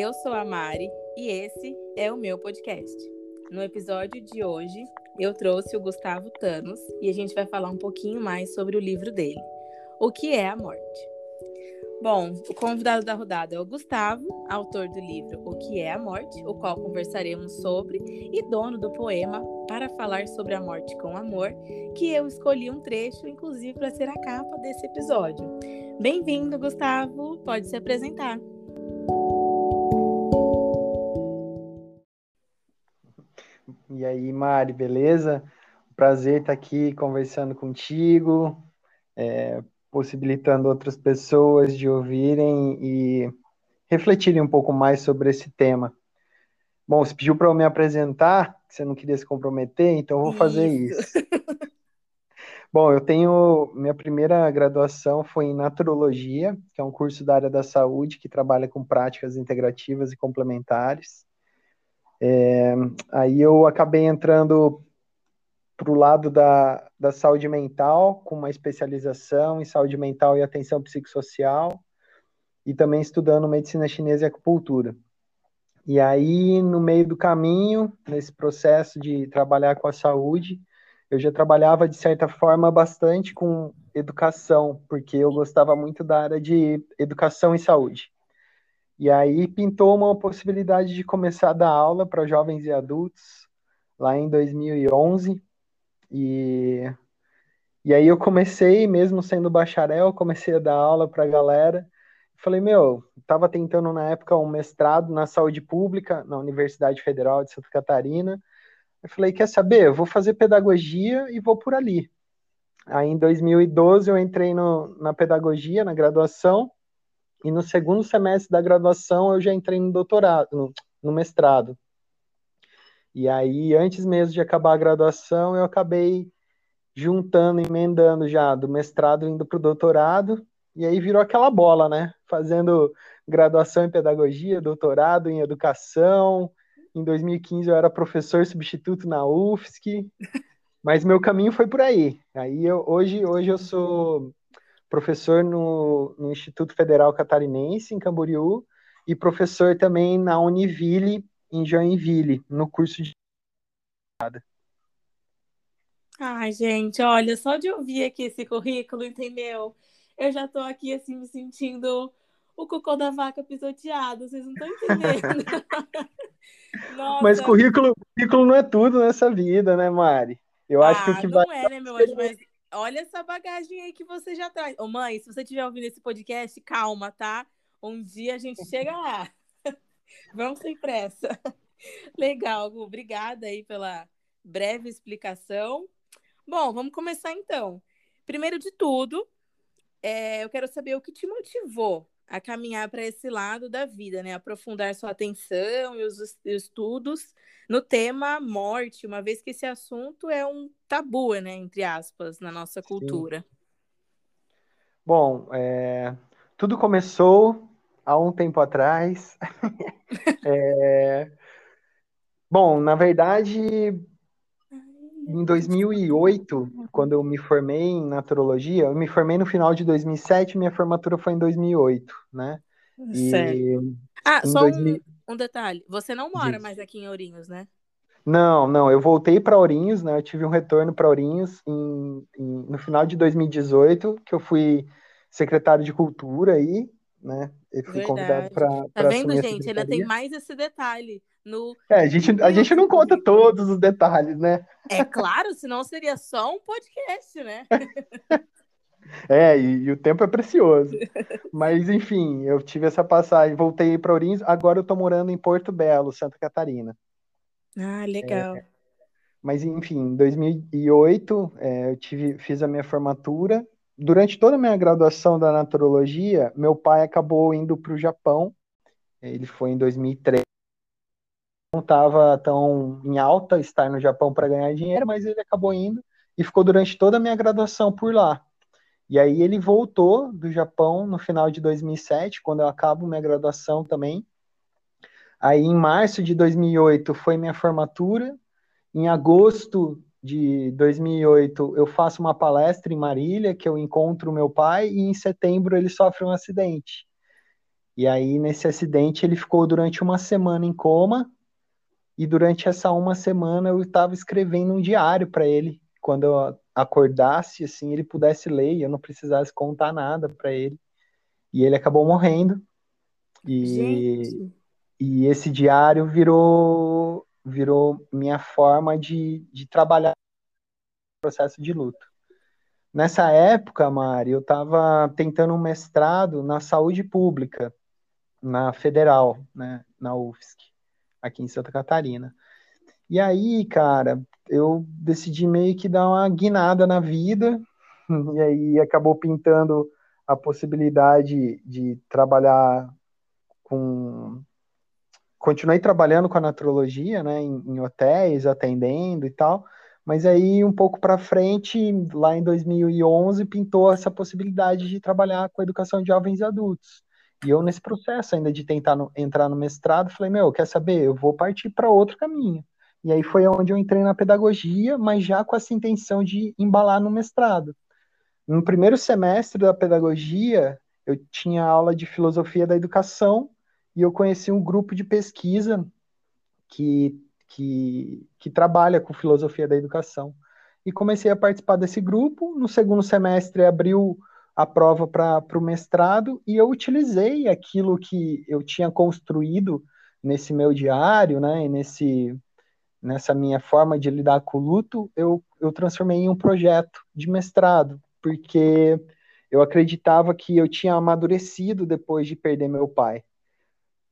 Eu sou a Mari e esse é o meu podcast. No episódio de hoje, eu trouxe o Gustavo Thanos e a gente vai falar um pouquinho mais sobre o livro dele, O que é a Morte. Bom, o convidado da rodada é o Gustavo, autor do livro O que é a Morte, o qual conversaremos sobre, e dono do poema Para Falar sobre a Morte com Amor, que eu escolhi um trecho, inclusive, para ser a capa desse episódio. Bem-vindo, Gustavo, pode se apresentar. E aí, Mari, beleza? Prazer estar aqui conversando contigo. É, possibilitando outras pessoas de ouvirem e refletirem um pouco mais sobre esse tema. Bom, você pediu para eu me apresentar, que você não queria se comprometer, então eu vou fazer isso. isso. Bom, eu tenho. Minha primeira graduação foi em Naturologia, que é um curso da área da saúde que trabalha com práticas integrativas e complementares. É, aí eu acabei entrando para o lado da, da saúde mental, com uma especialização em saúde mental e atenção psicossocial, e também estudando medicina chinesa e acupuntura. E aí, no meio do caminho, nesse processo de trabalhar com a saúde, eu já trabalhava, de certa forma, bastante com educação, porque eu gostava muito da área de educação e saúde. E aí pintou uma possibilidade de começar a dar aula para jovens e adultos, lá em 2011, e, e aí eu comecei, mesmo sendo bacharel, comecei a dar aula para a galera. Falei, meu, estava tentando na época um mestrado na saúde pública na Universidade Federal de Santa Catarina. Eu falei, quer saber? Eu vou fazer pedagogia e vou por ali. Aí em 2012 eu entrei no, na pedagogia, na graduação, e no segundo semestre da graduação eu já entrei no doutorado, no, no mestrado. E aí, antes mesmo de acabar a graduação, eu acabei juntando, emendando já do mestrado indo para o doutorado, e aí virou aquela bola, né? Fazendo graduação em pedagogia, doutorado em educação. Em 2015 eu era professor substituto na UFSC, mas meu caminho foi por aí. Aí eu, hoje, hoje eu sou professor no, no Instituto Federal Catarinense, em Camboriú, e professor também na Univille, em Joinville, no curso de. Ai, gente, olha, só de ouvir aqui esse currículo, entendeu? Eu já tô aqui, assim, me sentindo o cocô da vaca pisoteado, vocês não estão entendendo. Mas currículo, currículo não é tudo nessa vida, né, Mari? Eu ah, acho que o ah, que não vai. é, né, meu anjo? Mas olha essa bagagem aí que você já traz. Ô, mãe, se você estiver ouvindo esse podcast, calma, tá? Um dia a gente chega lá. Vamos sem pressa. Legal, Gu. Obrigada aí pela breve explicação. Bom, vamos começar então. Primeiro de tudo, é, eu quero saber o que te motivou a caminhar para esse lado da vida, né? Aprofundar sua atenção e os estudos no tema morte, uma vez que esse assunto é um tabu, né? Entre aspas, na nossa cultura. Sim. Bom, é, tudo começou há um tempo atrás. é... Bom, na verdade, em 2008, quando eu me formei em naturologia, eu me formei no final de 2007, minha formatura foi em 2008, né? E ah, só 2000... um, um, detalhe, você não mora Diz. mais aqui em Ourinhos, né? Não, não, eu voltei para Ourinhos, né? Eu tive um retorno para Ourinhos em, em, no final de 2018, que eu fui secretário de cultura aí, né? Eu fui convidado para. Tá vendo, gente? Ainda tem mais esse detalhe. No... É, a gente, a gente não conta todos os detalhes, né? É claro, senão seria só um podcast, né? É, e, e, o tempo é precioso. Mas, enfim, eu tive essa passagem, voltei para Ourinhos, agora eu estou morando em Porto Belo, Santa Catarina. Ah, legal. É, mas, enfim, em 2008, é, eu tive, fiz a minha formatura durante toda a minha graduação da naturologia, meu pai acabou indo para o Japão. Ele foi em 2003. Não estava tão em alta estar no Japão para ganhar dinheiro, mas ele acabou indo e ficou durante toda a minha graduação por lá. E aí ele voltou do Japão no final de 2007, quando eu acabo minha graduação também. Aí em março de 2008 foi minha formatura. Em agosto de 2008, eu faço uma palestra em Marília, que eu encontro meu pai, e em setembro ele sofre um acidente. E aí, nesse acidente, ele ficou durante uma semana em coma. E durante essa uma semana, eu estava escrevendo um diário para ele. Quando eu acordasse, assim, ele pudesse ler e eu não precisasse contar nada para ele. E ele acabou morrendo. E, e esse diário virou, virou minha forma de, de trabalhar o processo de luto. Nessa época, Mari, eu estava tentando um mestrado na saúde pública, na Federal, né, na UFSC, aqui em Santa Catarina. E aí, cara, eu decidi meio que dar uma guinada na vida, e aí acabou pintando a possibilidade de trabalhar com. Continuei trabalhando com a naturologia, né, em, em hotéis, atendendo e tal, mas aí um pouco para frente, lá em 2011, pintou essa possibilidade de trabalhar com educação de jovens e adultos. E eu, nesse processo ainda de tentar no, entrar no mestrado, falei: Meu, quer saber? Eu vou partir para outro caminho. E aí foi onde eu entrei na pedagogia, mas já com essa intenção de embalar no mestrado. No primeiro semestre da pedagogia, eu tinha aula de filosofia da educação e eu conheci um grupo de pesquisa que, que, que trabalha com filosofia da educação. E comecei a participar desse grupo. No segundo semestre, abriu a prova para o mestrado e eu utilizei aquilo que eu tinha construído nesse meu diário, né, nesse, nessa minha forma de lidar com o luto, eu, eu transformei em um projeto de mestrado, porque eu acreditava que eu tinha amadurecido depois de perder meu pai.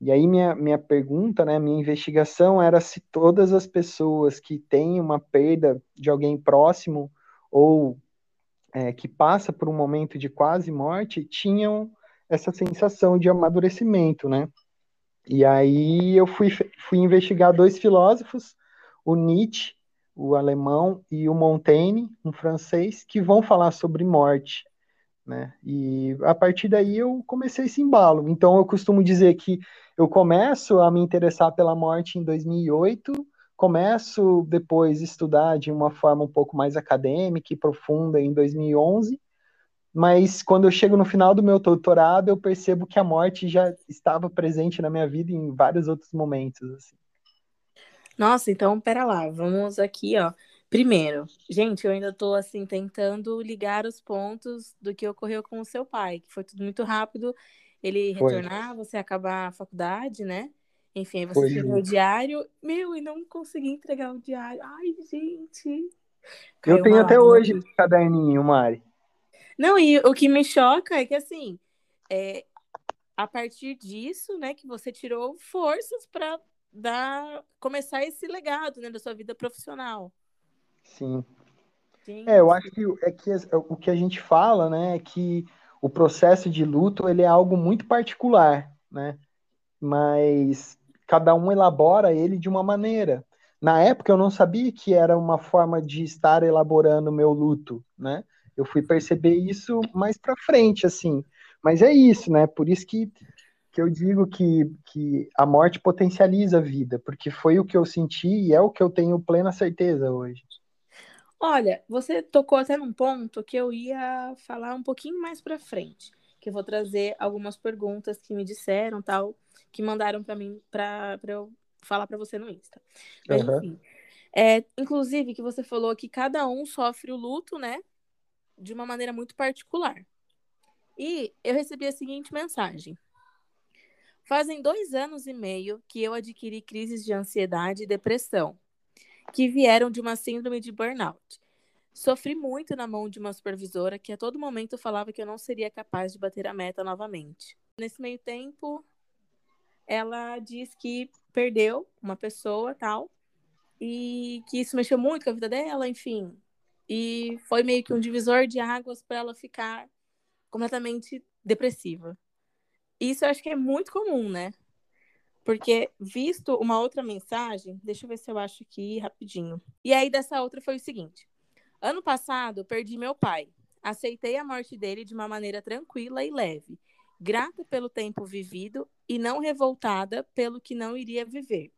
E aí minha, minha pergunta, né, minha investigação era se todas as pessoas que têm uma perda de alguém próximo ou é, que passa por um momento de quase morte tinham essa sensação de amadurecimento, né? E aí eu fui, fui investigar dois filósofos, o Nietzsche, o alemão, e o Montaigne, um francês, que vão falar sobre morte, né? E a partir daí eu comecei esse embalo. Então eu costumo dizer que eu começo a me interessar pela morte em 2008, Começo depois a estudar de uma forma um pouco mais acadêmica e profunda em 2011, mas quando eu chego no final do meu doutorado, eu percebo que a morte já estava presente na minha vida em vários outros momentos. Assim. Nossa, então pera lá, vamos aqui, ó. Primeiro, gente, eu ainda estou assim tentando ligar os pontos do que ocorreu com o seu pai, que foi tudo muito rápido. Ele foi. retornar, você acabar a faculdade, né? Enfim, você escreveu o diário. Meu, e não consegui entregar o diário. Ai, gente. Caiu eu tenho até hoje esse caderninho, Mari. Não, e o que me choca é que, assim, é, a partir disso, né, que você tirou forças para dar, começar esse legado, né, da sua vida profissional. Sim. É, eu acho que, é que o que a gente fala, né, é que o processo de luto, ele é algo muito particular, né, mas cada um elabora ele de uma maneira. Na época eu não sabia que era uma forma de estar elaborando o meu luto, né? Eu fui perceber isso mais para frente, assim. Mas é isso, né? Por isso que, que eu digo que, que a morte potencializa a vida, porque foi o que eu senti e é o que eu tenho plena certeza hoje. Olha, você tocou até num ponto que eu ia falar um pouquinho mais para frente, que eu vou trazer algumas perguntas que me disseram, tal, que mandaram para mim para eu falar para você no Insta. Mas, uhum. enfim. É, inclusive, que você falou que cada um sofre o luto, né? De uma maneira muito particular. E eu recebi a seguinte mensagem. Fazem dois anos e meio que eu adquiri crises de ansiedade e depressão, que vieram de uma síndrome de burnout. Sofri muito na mão de uma supervisora que a todo momento falava que eu não seria capaz de bater a meta novamente. Nesse meio tempo, ela diz que perdeu uma pessoa tal e que isso mexeu muito com a vida dela, enfim. E foi meio que um divisor de águas para ela ficar completamente depressiva. Isso eu acho que é muito comum, né? Porque, visto uma outra mensagem, deixa eu ver se eu acho aqui rapidinho. E aí, dessa outra foi o seguinte: Ano passado, perdi meu pai. Aceitei a morte dele de uma maneira tranquila e leve grata pelo tempo vivido e não revoltada pelo que não iria viver.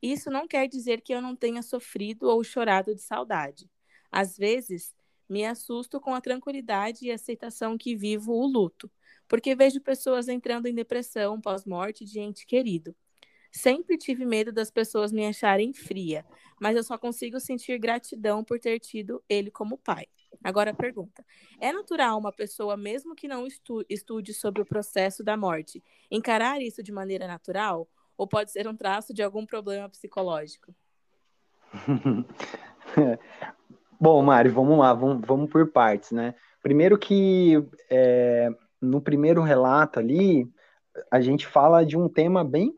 Isso não quer dizer que eu não tenha sofrido ou chorado de saudade. Às vezes, Me assusto com a tranquilidade e aceitação que vivo o luto, porque vejo pessoas entrando em depressão pós-morte de ente querido. Sempre tive medo das pessoas me acharem fria, mas eu só consigo sentir gratidão por ter tido ele como pai. Agora pergunta: é natural uma pessoa, mesmo que não estu estude sobre o processo da morte, encarar isso de maneira natural? Ou pode ser um traço de algum problema psicológico? Bom, Mari, vamos lá, vamos, vamos por partes, né? Primeiro que é, no primeiro relato ali, a gente fala de um tema bem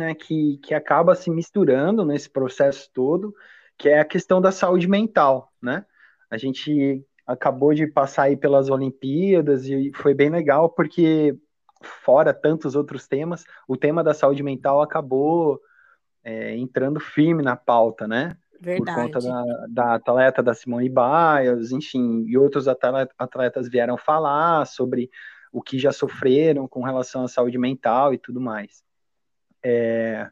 né, que, que acaba se misturando nesse processo todo, que é a questão da saúde mental, né? A gente acabou de passar aí pelas Olimpíadas e foi bem legal porque fora tantos outros temas, o tema da saúde mental acabou é, entrando firme na pauta, né? Verdade. Por conta da, da atleta da Simone Biles, enfim, e outros atletas vieram falar sobre o que já sofreram com relação à saúde mental e tudo mais é,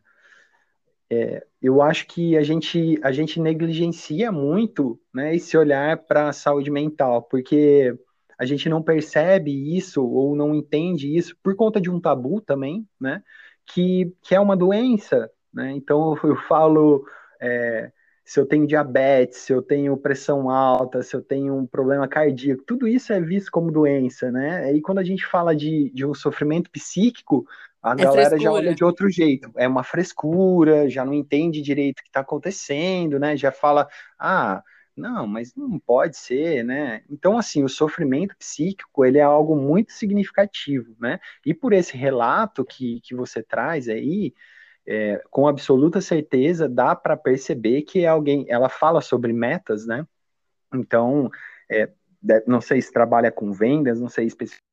é, eu acho que a gente, a gente negligencia muito né, esse olhar para a saúde mental, porque a gente não percebe isso ou não entende isso por conta de um tabu também, né? Que, que é uma doença, né? Então eu falo é, se eu tenho diabetes, se eu tenho pressão alta, se eu tenho um problema cardíaco, tudo isso é visto como doença, né? E quando a gente fala de, de um sofrimento psíquico, a é galera frescura. já olha de outro jeito. É uma frescura, já não entende direito o que está acontecendo, né? Já fala, ah, não, mas não pode ser, né? Então, assim, o sofrimento psíquico, ele é algo muito significativo, né? E por esse relato que, que você traz aí, é, com absoluta certeza dá para perceber que é alguém, ela fala sobre metas, né? Então, é, não sei se trabalha com vendas, não sei especificamente.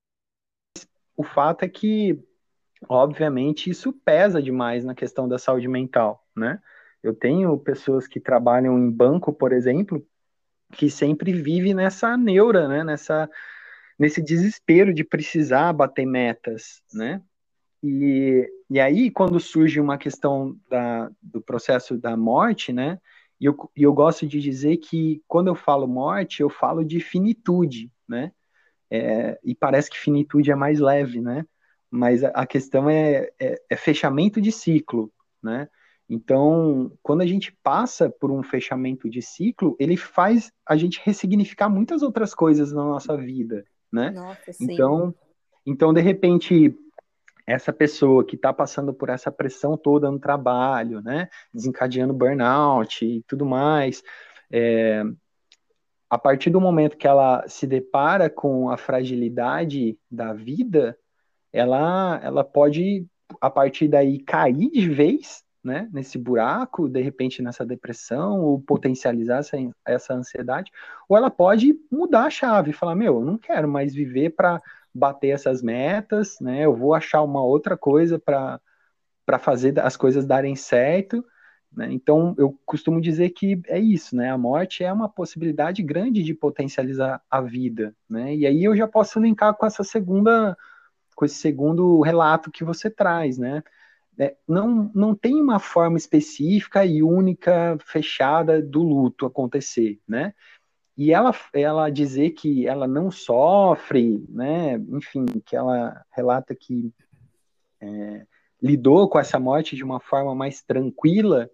O fato é que obviamente isso pesa demais na questão da saúde mental, né? Eu tenho pessoas que trabalham em banco, por exemplo, que sempre vive nessa neura, né? Nessa, nesse desespero de precisar bater metas, né? E, e aí, quando surge uma questão da, do processo da morte, né? E eu, eu gosto de dizer que quando eu falo morte, eu falo de finitude, né? É, e parece que finitude é mais leve, né? Mas a questão é, é, é, fechamento de ciclo, né? Então, quando a gente passa por um fechamento de ciclo, ele faz a gente ressignificar muitas outras coisas na nossa vida, né? Nossa, sim. Então, então de repente, essa pessoa que está passando por essa pressão toda no trabalho, né? Desencadeando burnout e tudo mais, é, a partir do momento que ela se depara com a fragilidade da vida, ela, ela pode, a partir daí, cair de vez né, nesse buraco, de repente nessa depressão, ou potencializar essa, essa ansiedade, ou ela pode mudar a chave falar: Meu, eu não quero mais viver para bater essas metas, né, eu vou achar uma outra coisa para fazer as coisas darem certo. Né? Então, eu costumo dizer que é isso, né? A morte é uma possibilidade grande de potencializar a vida, né? E aí eu já posso linkar com essa segunda com esse segundo relato que você traz, né? É, não, não tem uma forma específica e única, fechada do luto acontecer, né? E ela, ela dizer que ela não sofre, né? Enfim, que ela relata que é, lidou com essa morte de uma forma mais tranquila,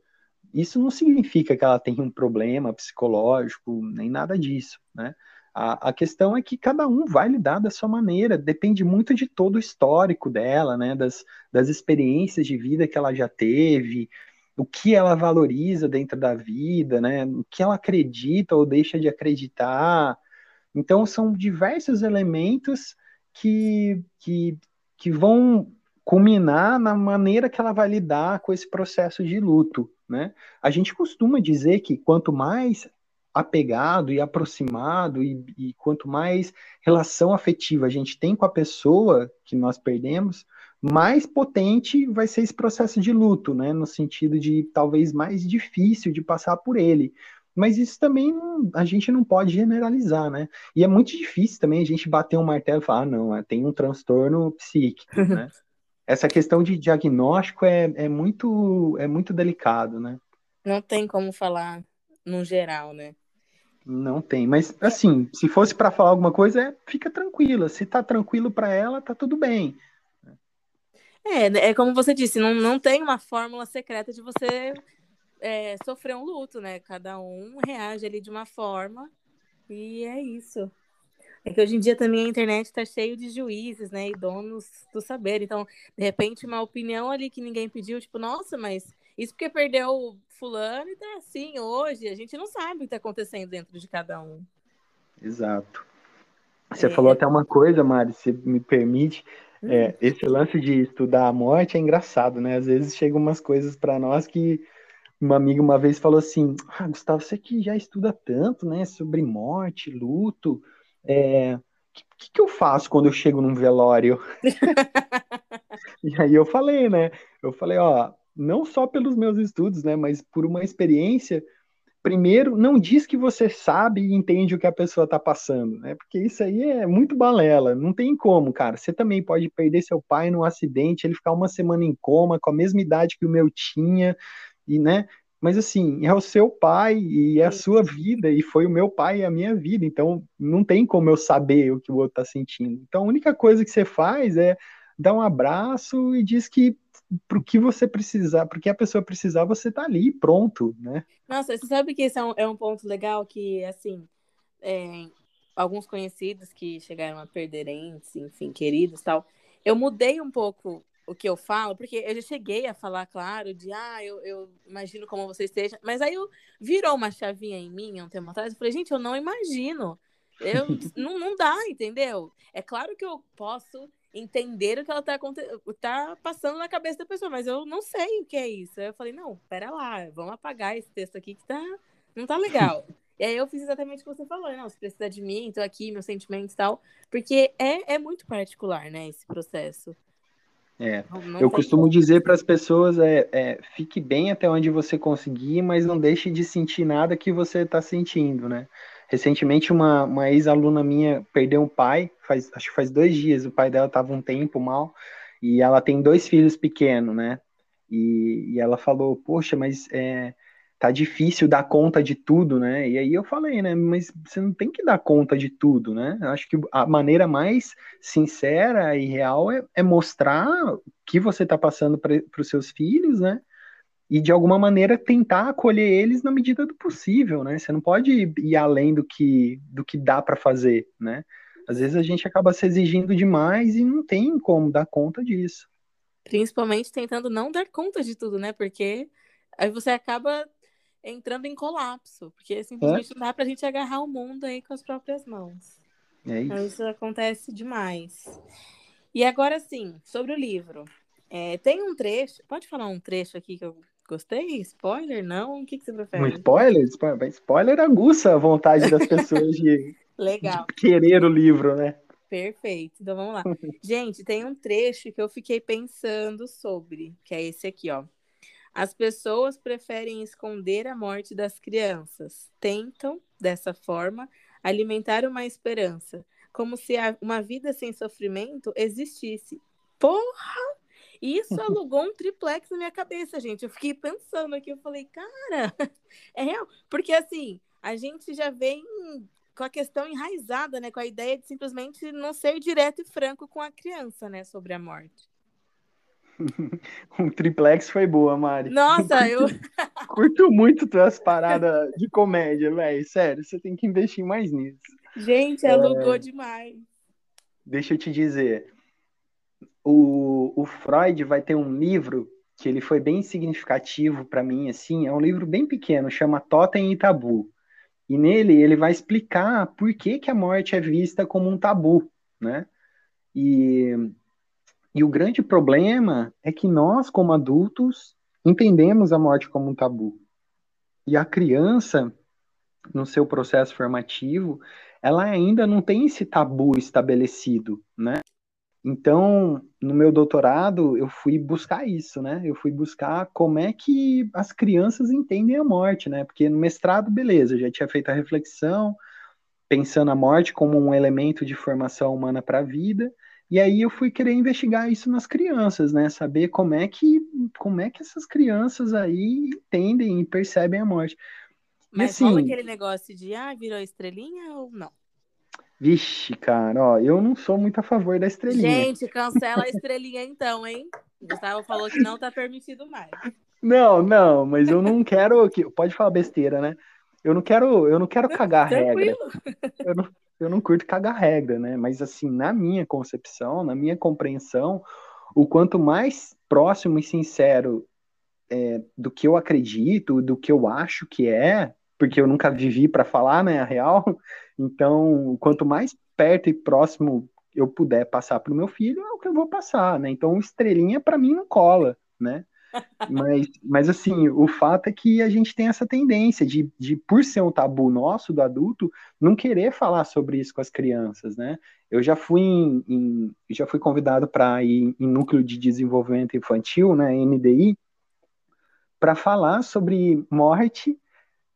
isso não significa que ela tem um problema psicológico, nem nada disso, né? A, a, questão é que cada um vai lidar da sua maneira, depende muito de todo o histórico dela, né? Das, das experiências de vida que ela já teve, o que ela valoriza dentro da vida, né? O que ela acredita ou deixa de acreditar. Então, são diversos elementos que, que, que vão culminar na maneira que ela vai lidar com esse processo de luto, né? A gente costuma dizer que quanto mais apegado e aproximado e, e, quanto mais relação afetiva a gente tem com a pessoa que nós perdemos, mais potente vai ser esse processo de luto, né? No sentido de talvez mais difícil de passar por ele. Mas isso também a gente não pode generalizar, né? E é muito difícil também a gente bater um martelo e falar, ah, não, tem um transtorno psíquico, né? Essa questão de diagnóstico é, é, muito, é muito delicado, né? Não tem como falar no geral, né? Não tem, mas assim, se fosse para falar alguma coisa, é, fica tranquila. Se tá tranquilo para ela, tá tudo bem. É, é como você disse, não, não tem uma fórmula secreta de você é, sofrer um luto, né? Cada um reage ali de uma forma e é isso. É que hoje em dia também a internet está cheio de juízes, né? E donos do saber. Então, de repente, uma opinião ali que ninguém pediu, tipo, nossa, mas isso porque perdeu fulano e tá assim hoje. A gente não sabe o que está acontecendo dentro de cada um. Exato. Você é. falou até uma coisa, Mari, se me permite. Hum. É, esse lance de estudar a morte é engraçado, né? Às vezes chegam umas coisas para nós que uma amiga uma vez falou assim: ah, Gustavo, você que já estuda tanto, né, sobre morte, luto, é, o que, que, eu faço quando eu chego num velório? e aí eu falei, né? Eu falei, ó, não só pelos meus estudos, né, mas por uma experiência. Primeiro, não diz que você sabe e entende o que a pessoa tá passando, né? Porque isso aí é muito balela, não tem como, cara. Você também pode perder seu pai num acidente, ele ficar uma semana em coma, com a mesma idade que o meu tinha, e, né? Mas assim, é o seu pai e é a sua vida, e foi o meu pai e a minha vida, então não tem como eu saber o que o outro tá sentindo. Então a única coisa que você faz é dar um abraço e diz que pro que você precisar, porque a pessoa precisar, você tá ali, pronto, né? Nossa, você sabe que esse é um, é um ponto legal que, assim, é, alguns conhecidos que chegaram a perder entes, enfim, queridos tal, eu mudei um pouco o que eu falo, porque eu já cheguei a falar, claro, de ah, eu, eu imagino como você esteja, mas aí eu virou uma chavinha em mim um tempo atrás, eu falei, gente, eu não imagino. Eu não, não dá, entendeu? É claro que eu posso entender o que ela tá, tá passando na cabeça da pessoa, mas eu não sei o que é isso. Aí eu falei, não, pera lá, vamos apagar esse texto aqui que tá, não tá legal. E aí eu fiz exatamente o que você falou, não, se precisa de mim, tô aqui, meus sentimentos e tal, porque é, é muito particular, né, esse processo. É, eu costumo dizer para as pessoas é, é, fique bem até onde você conseguir, mas não deixe de sentir nada que você está sentindo, né? Recentemente uma, uma ex-aluna minha perdeu um pai, faz, acho que faz dois dias, o pai dela estava um tempo mal, e ela tem dois filhos pequenos, né? E, e ela falou, poxa, mas é, tá difícil dar conta de tudo, né? E aí eu falei, né? Mas você não tem que dar conta de tudo, né? Eu acho que a maneira mais sincera e real é, é mostrar o que você tá passando para os seus filhos, né? E de alguma maneira tentar acolher eles na medida do possível, né? Você não pode ir além do que do que dá para fazer, né? Às vezes a gente acaba se exigindo demais e não tem como dar conta disso. Principalmente tentando não dar conta de tudo, né? Porque aí você acaba entrando em colapso, porque simplesmente é? não dá pra gente agarrar o mundo aí com as próprias mãos. É isso. Então, isso acontece demais. E agora sim, sobre o livro. É, tem um trecho, pode falar um trecho aqui que eu gostei? Spoiler? Não? O que, que você prefere? Um spoiler? Spoiler aguça a vontade das pessoas de, Legal. de querer o livro, né? Perfeito. Então vamos lá. Gente, tem um trecho que eu fiquei pensando sobre, que é esse aqui, ó. As pessoas preferem esconder a morte das crianças. Tentam, dessa forma, alimentar uma esperança, como se uma vida sem sofrimento existisse. Porra! Isso alugou um triplex na minha cabeça, gente. Eu fiquei pensando aqui, eu falei, cara, é real. Porque assim, a gente já vem com a questão enraizada, né? Com a ideia de simplesmente não ser direto e franco com a criança, né? Sobre a morte. um triplex foi boa, Mari. Nossa, eu. Curto muito tuas paradas de comédia, velho. Sério, você tem que investir mais nisso. Gente, alugou é... demais. Deixa eu te dizer. O, o Freud vai ter um livro que ele foi bem significativo para mim, assim, é um livro bem pequeno, chama Totem e Tabu. E nele ele vai explicar por que, que a morte é vista como um tabu, né? E e o grande problema é que nós, como adultos, entendemos a morte como um tabu. E a criança, no seu processo formativo, ela ainda não tem esse tabu estabelecido, né? Então, no meu doutorado, eu fui buscar isso, né? Eu fui buscar como é que as crianças entendem a morte, né? Porque no mestrado, beleza, já tinha feito a reflexão, pensando a morte como um elemento de formação humana para a vida, e aí eu fui querer investigar isso nas crianças, né? Saber como é que como é que essas crianças aí entendem e percebem a morte. Mas assim, rola aquele negócio de, ah, virou estrelinha ou não? Vixe, cara, ó, eu não sou muito a favor da estrelinha. Gente, cancela a estrelinha então, hein? Gustavo falou que não tá permitido mais. Não, não, mas eu não quero que pode falar besteira, né? Eu não quero, eu não quero cagar regra. Eu não, eu não curto cagar regra, né? Mas assim, na minha concepção, na minha compreensão, o quanto mais próximo e sincero é, do que eu acredito, do que eu acho que é, porque eu nunca vivi para falar, né, a real. Então, quanto mais perto e próximo eu puder passar para o meu filho, é o que eu vou passar, né? Então, estrelinha para mim não cola, né? Mas, mas assim, o fato é que a gente tem essa tendência de, de, por ser um tabu nosso do adulto, não querer falar sobre isso com as crianças, né? Eu já fui em, em já fui convidado para ir em núcleo de desenvolvimento infantil, né, NDI, para falar sobre morte,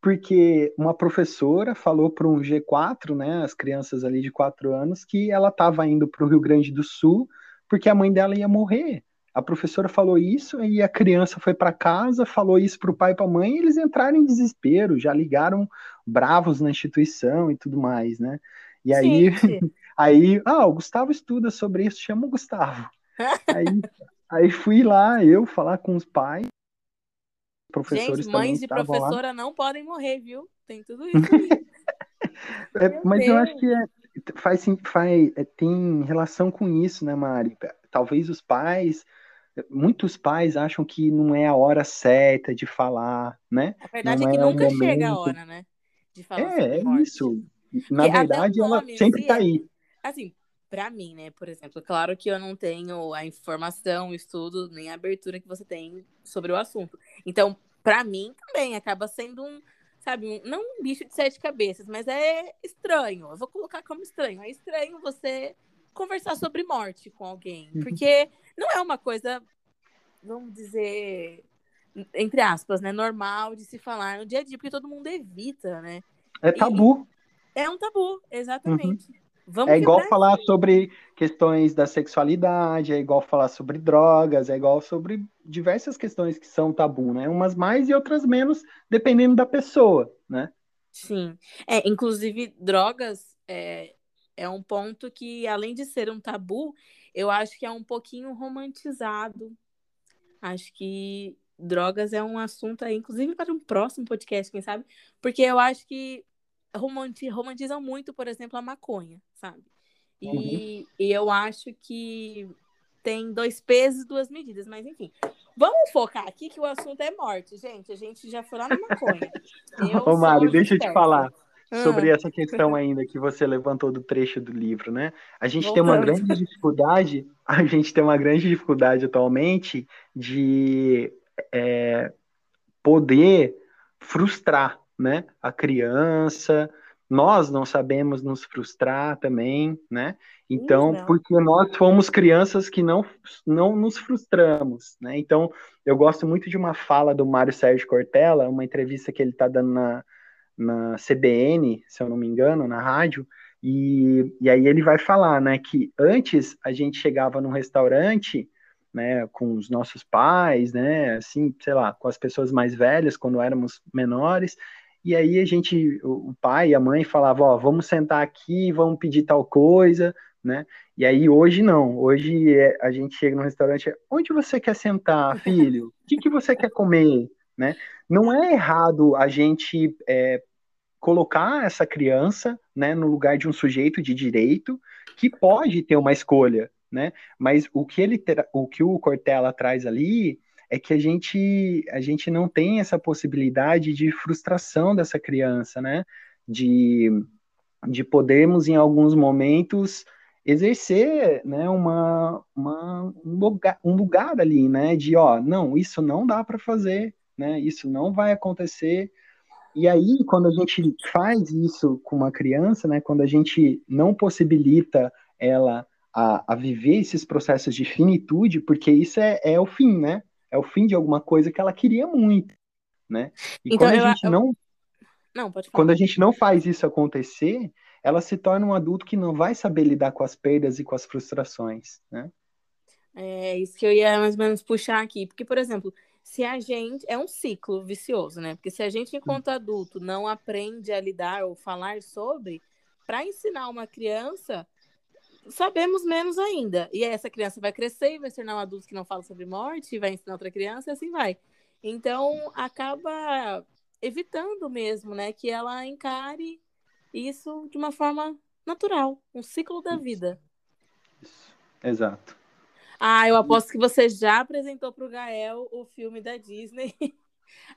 porque uma professora falou para um G4, né, as crianças ali de 4 anos, que ela estava indo para o Rio Grande do Sul porque a mãe dela ia morrer a professora falou isso e a criança foi para casa, falou isso para o pai e para a mãe, e eles entraram em desespero, já ligaram bravos na instituição e tudo mais, né? E aí, aí, ah, o Gustavo estuda sobre isso, chama o Gustavo. aí, aí fui lá, eu falar com os pais, professores Gente, mães de professora lá. não podem morrer, viu? Tem tudo isso. é, mas Deus. eu acho que é, faz, faz, é, tem relação com isso, né, Mari? Talvez os pais muitos pais acham que não é a hora certa de falar, né? A verdade não é que é nunca chega a hora, né? De falar é, é isso. Na Porque verdade, ela sempre está aí. Assim, para mim, né, por exemplo, claro que eu não tenho a informação, o estudo, nem a abertura que você tem sobre o assunto. Então, para mim também acaba sendo um, sabe, um, não um bicho de sete cabeças, mas é estranho. Eu vou colocar como estranho. É estranho você conversar sobre morte com alguém, uhum. porque não é uma coisa, vamos dizer, entre aspas, né, normal de se falar no dia a dia, porque todo mundo evita, né? É tabu. E é um tabu, exatamente. Uhum. Vamos é igual falar isso. sobre questões da sexualidade, é igual falar sobre drogas, é igual sobre diversas questões que são tabu, né? Umas mais e outras menos, dependendo da pessoa, né? Sim. É, inclusive, drogas é, é um ponto que, além de ser um tabu, eu acho que é um pouquinho romantizado. Acho que drogas é um assunto aí, inclusive para um próximo podcast, quem sabe? Porque eu acho que romantizam muito, por exemplo, a maconha, sabe? E, uhum. e eu acho que tem dois pesos e duas medidas, mas enfim. Vamos focar aqui que o assunto é morte, gente. A gente já foi lá na maconha. Eu Ô, Mari, deixa eu te falar sobre ah. essa questão ainda que você levantou do trecho do livro, né? A gente tem uma grande dificuldade, a gente tem uma grande dificuldade atualmente de é, poder frustrar, né? A criança, nós não sabemos nos frustrar também, né? Então, não. porque nós fomos crianças que não, não nos frustramos, né? Então, eu gosto muito de uma fala do Mário Sérgio Cortella, uma entrevista que ele está dando na, na CBN, se eu não me engano, na rádio, e, e aí ele vai falar, né, que antes a gente chegava num restaurante, né, com os nossos pais, né, assim, sei lá, com as pessoas mais velhas, quando éramos menores, e aí a gente, o pai e a mãe falavam, ó, vamos sentar aqui, vamos pedir tal coisa, né, e aí hoje não, hoje é, a gente chega no restaurante, onde você quer sentar, filho? O que, que você quer comer? Né? Não é errado a gente é, colocar essa criança né, no lugar de um sujeito de direito que pode ter uma escolha, né? Mas o que ele o que o Cortella traz ali é que a gente a gente não tem essa possibilidade de frustração dessa criança, né? De, de podermos em alguns momentos exercer né, uma, uma, um, lugar, um lugar ali, né? De ó, não, isso não dá para fazer, né? Isso não vai acontecer. E aí, quando a gente faz isso com uma criança, né? Quando a gente não possibilita ela a, a viver esses processos de finitude, porque isso é, é o fim, né? É o fim de alguma coisa que ela queria muito, né? E então, quando a gente eu... não não. Quando a gente não faz isso acontecer, ela se torna um adulto que não vai saber lidar com as perdas e com as frustrações, né? É isso que eu ia mais ou menos puxar aqui. Porque, por exemplo, se a gente. É um ciclo vicioso, né? Porque se a gente, enquanto adulto, não aprende a lidar ou falar sobre, para ensinar uma criança, sabemos menos ainda. E aí essa criança vai crescer e vai se tornar um adulto que não fala sobre morte, e vai ensinar outra criança e assim vai. Então, acaba evitando mesmo, né, que ela encare isso de uma forma natural, um ciclo da vida. Isso. Exato. Ah, eu aposto que você já apresentou para o Gael o filme da Disney.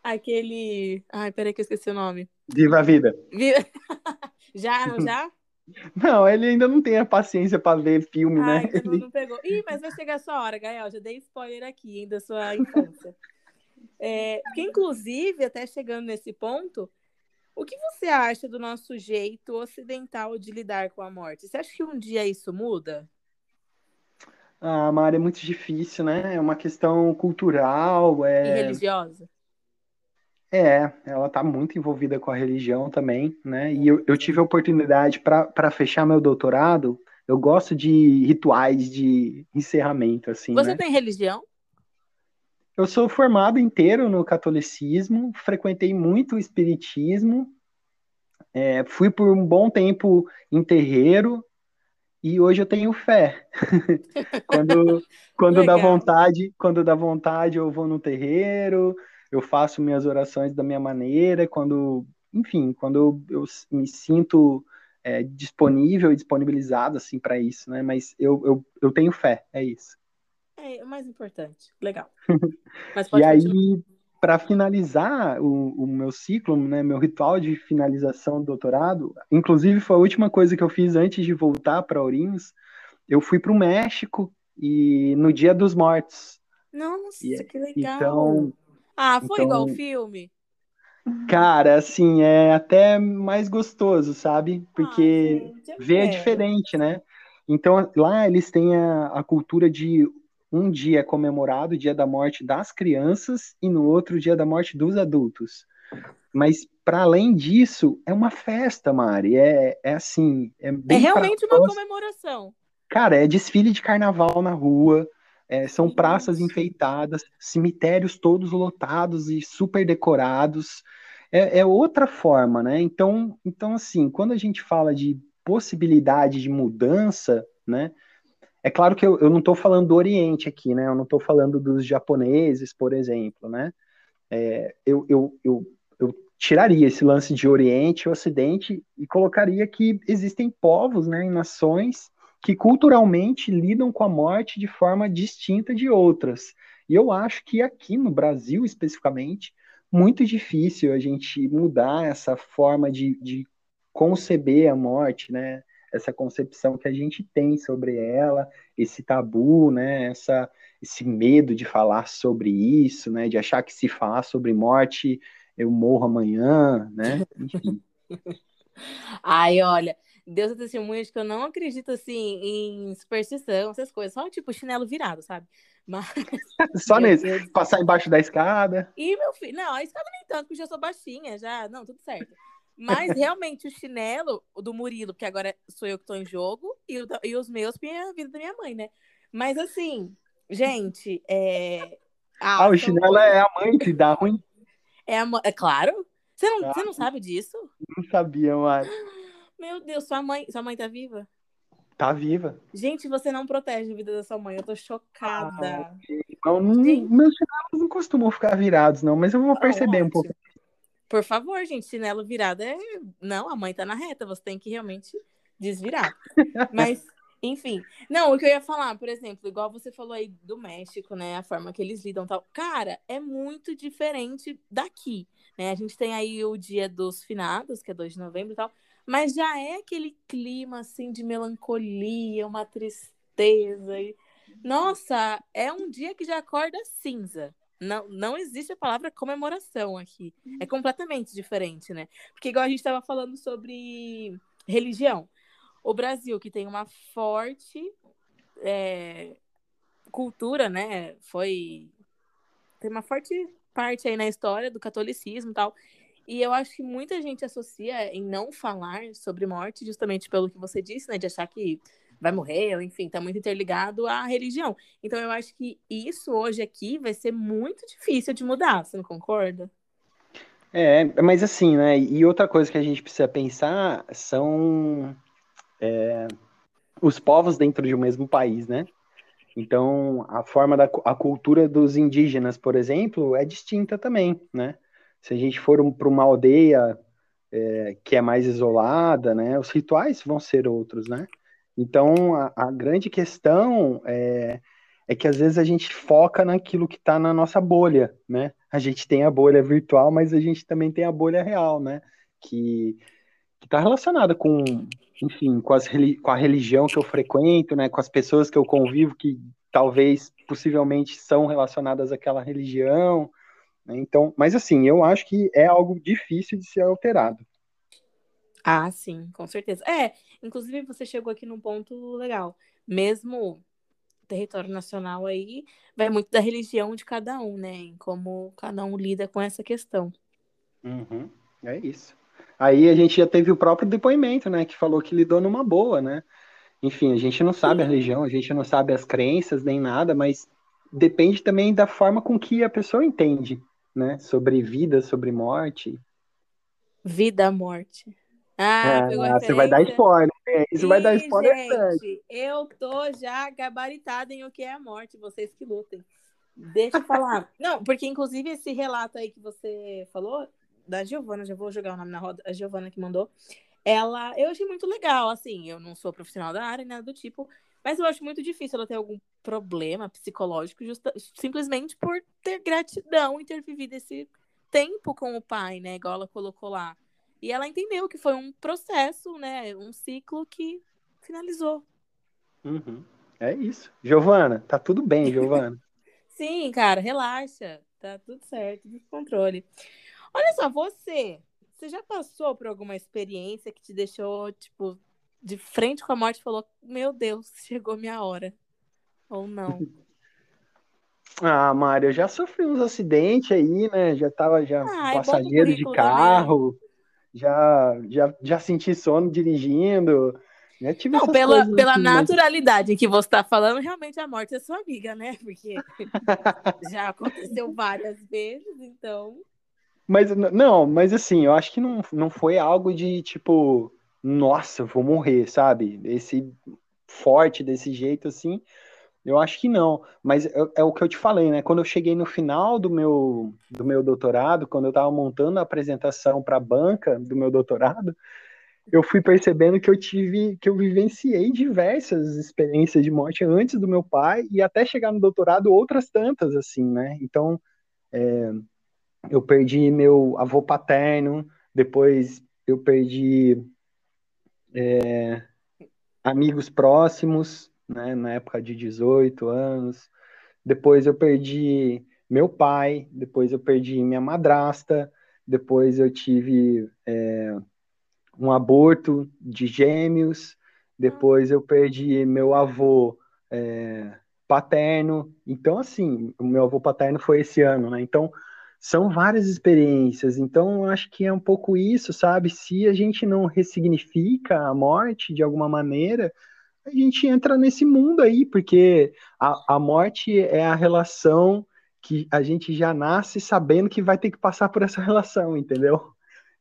Aquele. Ai, peraí que eu esqueci o nome. Viva a vida. Viva... já, já? Não, ele ainda não tem a paciência para ver filme, Ai, né? Então não pegou. Ih, mas vai chegar a sua hora, Gael. Já dei spoiler aqui, ainda da sua infância. É, porque, inclusive, até chegando nesse ponto, o que você acha do nosso jeito ocidental de lidar com a morte? Você acha que um dia isso muda? Ah, Mari, é muito difícil, né? É uma questão cultural. É... E religiosa? É, ela está muito envolvida com a religião também, né? E eu, eu tive a oportunidade para fechar meu doutorado. Eu gosto de rituais de encerramento, assim. Você né? tem religião? Eu sou formado inteiro no catolicismo, frequentei muito o espiritismo, é, fui por um bom tempo em terreiro e hoje eu tenho fé. quando quando dá vontade, quando dá vontade eu vou no terreiro, eu faço minhas orações da minha maneira, quando, enfim, quando eu, eu me sinto é, disponível e disponibilizado assim para isso, né? Mas eu, eu, eu tenho fé, é isso. É o mais importante. Legal. e aí, para finalizar o, o, meu ciclo, né, meu ritual de finalização do doutorado, inclusive foi a última coisa que eu fiz antes de voltar para Ourinhos, eu fui para o México e no Dia dos Mortos. Nossa, e, que legal. Então, ah, foi então, igual o filme? Cara, assim, é até mais gostoso, sabe? Porque gente, ver é diferente, né? Então, lá eles têm a, a cultura de um dia é comemorado o dia da morte das crianças e no outro o dia da morte dos adultos. Mas para além disso, é uma festa, Mari. É, é assim. É, é realmente uma comemoração. Cara, é desfile de carnaval na rua. É, são Sim. praças enfeitadas, cemitérios todos lotados e super decorados. É, é, outra forma, né? Então, então, assim, quando a gente fala de possibilidade de mudança, né? É claro que eu, eu não estou falando do Oriente aqui, né? Eu não estou falando dos japoneses, por exemplo, né? É, eu, eu, eu, eu tiraria esse lance de Oriente e Ocidente e colocaria que existem povos, né, em nações que culturalmente lidam com a morte de forma distinta de outras. E eu acho que aqui no Brasil, especificamente, muito difícil a gente mudar essa forma de, de conceber a morte, né? Essa concepção que a gente tem sobre ela, esse tabu, né, essa, esse medo de falar sobre isso, né, de achar que se falar sobre morte eu morro amanhã, né, enfim. Ai, olha, Deus é testemunha de que eu não acredito, assim, em superstição, essas coisas, só, tipo, chinelo virado, sabe? Mas... Só nesse, Deus. passar embaixo da escada. E, meu filho, não, a escada nem tanto, porque eu já sou baixinha, já, não, tudo certo. Mas realmente o chinelo o do Murilo, porque agora sou eu que estou em jogo, e, o, e os meus, a vida da minha mãe, né? Mas assim, gente, é. Ah, o chinelo é a mãe que dá ruim. É, a, é claro. Você não, ah, você não sabe disso? Não sabia, mas. Meu Deus, sua mãe, sua mãe tá viva? Tá viva. Gente, você não protege a vida da sua mãe. Eu tô chocada. Ah, não, não, meus chinelos não costumam ficar virados, não, mas eu vou perceber um pouco. Por favor, gente, chinelo virado é. Não, a mãe tá na reta, você tem que realmente desvirar. Mas, enfim. Não, o que eu ia falar, por exemplo, igual você falou aí do México, né? A forma que eles lidam tal. Cara, é muito diferente daqui. Né? A gente tem aí o dia dos finados, que é 2 de novembro e tal. Mas já é aquele clima assim de melancolia, uma tristeza. E... Nossa, é um dia que já acorda cinza. Não, não existe a palavra comemoração aqui. É completamente diferente, né? Porque, igual a gente estava falando sobre religião, o Brasil, que tem uma forte é, cultura, né? Foi. Tem uma forte parte aí na história do catolicismo e tal. E eu acho que muita gente associa em não falar sobre morte, justamente pelo que você disse, né? De achar que vai morrer, ou enfim, tá muito interligado à religião. Então eu acho que isso hoje aqui vai ser muito difícil de mudar, você não concorda? É, mas assim, né? E outra coisa que a gente precisa pensar são é, os povos dentro de um mesmo país, né? Então, a forma da a cultura dos indígenas, por exemplo, é distinta também, né? Se a gente for um, para uma aldeia é, que é mais isolada, né? Os rituais vão ser outros, né? Então, a, a grande questão é, é que às vezes a gente foca naquilo que está na nossa bolha, né? A gente tem a bolha virtual, mas a gente também tem a bolha real, né? Que está relacionada com enfim, com, as, com a religião que eu frequento, né, com as pessoas que eu convivo que talvez, possivelmente, são relacionadas àquela religião. Né, então, mas assim, eu acho que é algo difícil de ser alterado. Ah, sim, com certeza. É, inclusive você chegou aqui num ponto legal. Mesmo território nacional aí, vai muito da religião de cada um, né? Em como cada um lida com essa questão. Uhum, é isso. Aí a gente já teve o próprio depoimento, né, que falou que lidou numa boa, né? Enfim, a gente não sabe a religião, a gente não sabe as crenças nem nada, mas depende também da forma com que a pessoa entende, né, sobre vida, sobre morte. Vida, morte. Ah, ah você vai dar spoiler. Né? Isso vai dar spoiler. Gente, eu tô já gabaritada em o que é a morte, vocês que lutem. Deixa eu falar. não, porque inclusive esse relato aí que você falou, da Giovana, já vou jogar o nome na roda, a Giovana que mandou. Ela, eu achei muito legal, assim, eu não sou profissional da área, nada do tipo, mas eu acho muito difícil ela ter algum problema psicológico justa, simplesmente por ter gratidão e ter vivido esse tempo com o pai, né, igual ela colocou lá. E ela entendeu que foi um processo, né, um ciclo que finalizou. Uhum. É isso. Giovana, tá tudo bem, Giovana. Sim, cara, relaxa. Tá tudo certo, tudo controle. Olha só, você, você já passou por alguma experiência que te deixou, tipo, de frente com a morte e falou: Meu Deus, chegou minha hora? Ou não? Ah, Mário, eu já sofri uns acidentes aí, né? Já tava já ah, passageiro de carro, já, já, já senti sono dirigindo. Já tive não, pela, pela assim, naturalidade mas... que você está falando, realmente a morte é sua amiga, né? Porque já aconteceu várias vezes, então. Mas não, mas assim, eu acho que não, não foi algo de tipo, nossa, vou morrer, sabe? Esse forte desse jeito assim. Eu acho que não, mas é, é, o que eu te falei, né? Quando eu cheguei no final do meu, do meu doutorado, quando eu estava montando a apresentação para a banca do meu doutorado, eu fui percebendo que eu tive, que eu vivenciei diversas experiências de morte antes do meu pai e até chegar no doutorado outras tantas, assim, né? Então, é, eu perdi meu avô paterno, depois eu perdi é, amigos próximos, né, na época de 18 anos, depois eu perdi meu pai, depois eu perdi minha madrasta, depois eu tive é, um aborto de gêmeos, depois eu perdi meu avô é, paterno, então assim, o meu avô paterno foi esse ano, né? Então são várias experiências. Então, eu acho que é um pouco isso, sabe? Se a gente não ressignifica a morte de alguma maneira, a gente entra nesse mundo aí, porque a, a morte é a relação que a gente já nasce sabendo que vai ter que passar por essa relação, entendeu?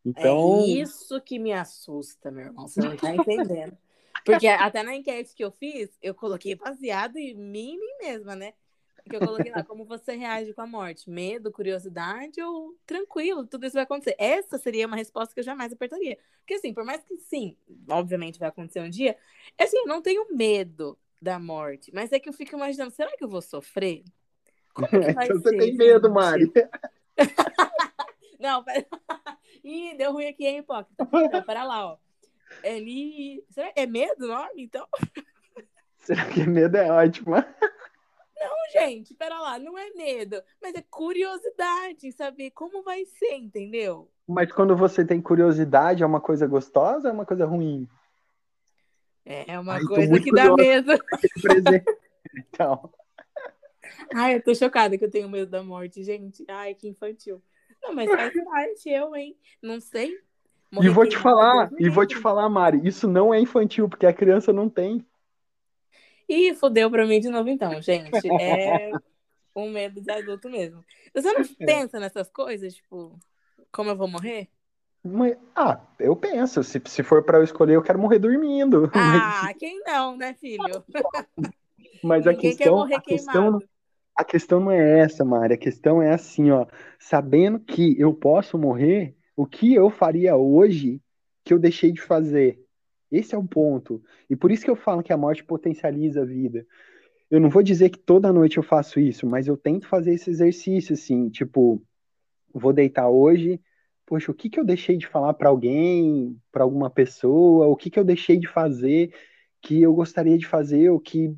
Então... É isso que me assusta, meu irmão. Você não tá entendendo. Porque até na enquete que eu fiz, eu coloquei baseado em mim, mim mesma, né? Que eu coloquei lá, como você reage com a morte? Medo, curiosidade ou tranquilo, tudo isso vai acontecer? Essa seria uma resposta que eu jamais apertaria. Porque assim, por mais que sim, obviamente vai acontecer um dia, é assim, eu não tenho medo da morte, mas é que eu fico imaginando, será que eu vou sofrer? Como que vai então ser, você tem medo, gente? Mari. não, pera... Ih, deu ruim aqui, hein, hipócrita? Não, pera lá, ó. Ele... Será... É medo o nome, então? Será que medo é ótimo? Não, gente, pera lá, não é medo, mas é curiosidade em saber como vai ser, entendeu? Mas quando você tem curiosidade, é uma coisa gostosa ou é uma coisa ruim? É, é uma Ai, coisa que dá medo. então. Ai, eu tô chocada que eu tenho medo da morte, gente. Ai, que infantil. Não, mas faz parte, eu, hein? Não sei. Morrer e vou te falar, e vou te falar, Mari, isso não é infantil, porque a criança não tem. Ih, fudeu pra mim de novo então, gente. É um medo de adulto mesmo. Você não é. pensa nessas coisas, tipo, como eu vou morrer? Mas, ah, eu penso. Se, se for para eu escolher, eu quero morrer dormindo. Ah, mas... quem não, né, filho? Mas a questão, a questão, a questão não é essa, Mari. A questão é assim, ó. Sabendo que eu posso morrer, o que eu faria hoje que eu deixei de fazer? Esse é o ponto. E por isso que eu falo que a morte potencializa a vida. Eu não vou dizer que toda noite eu faço isso, mas eu tento fazer esse exercício, assim, tipo, vou deitar hoje, poxa, o que que eu deixei de falar para alguém, para alguma pessoa, o que que eu deixei de fazer que eu gostaria de fazer, ou que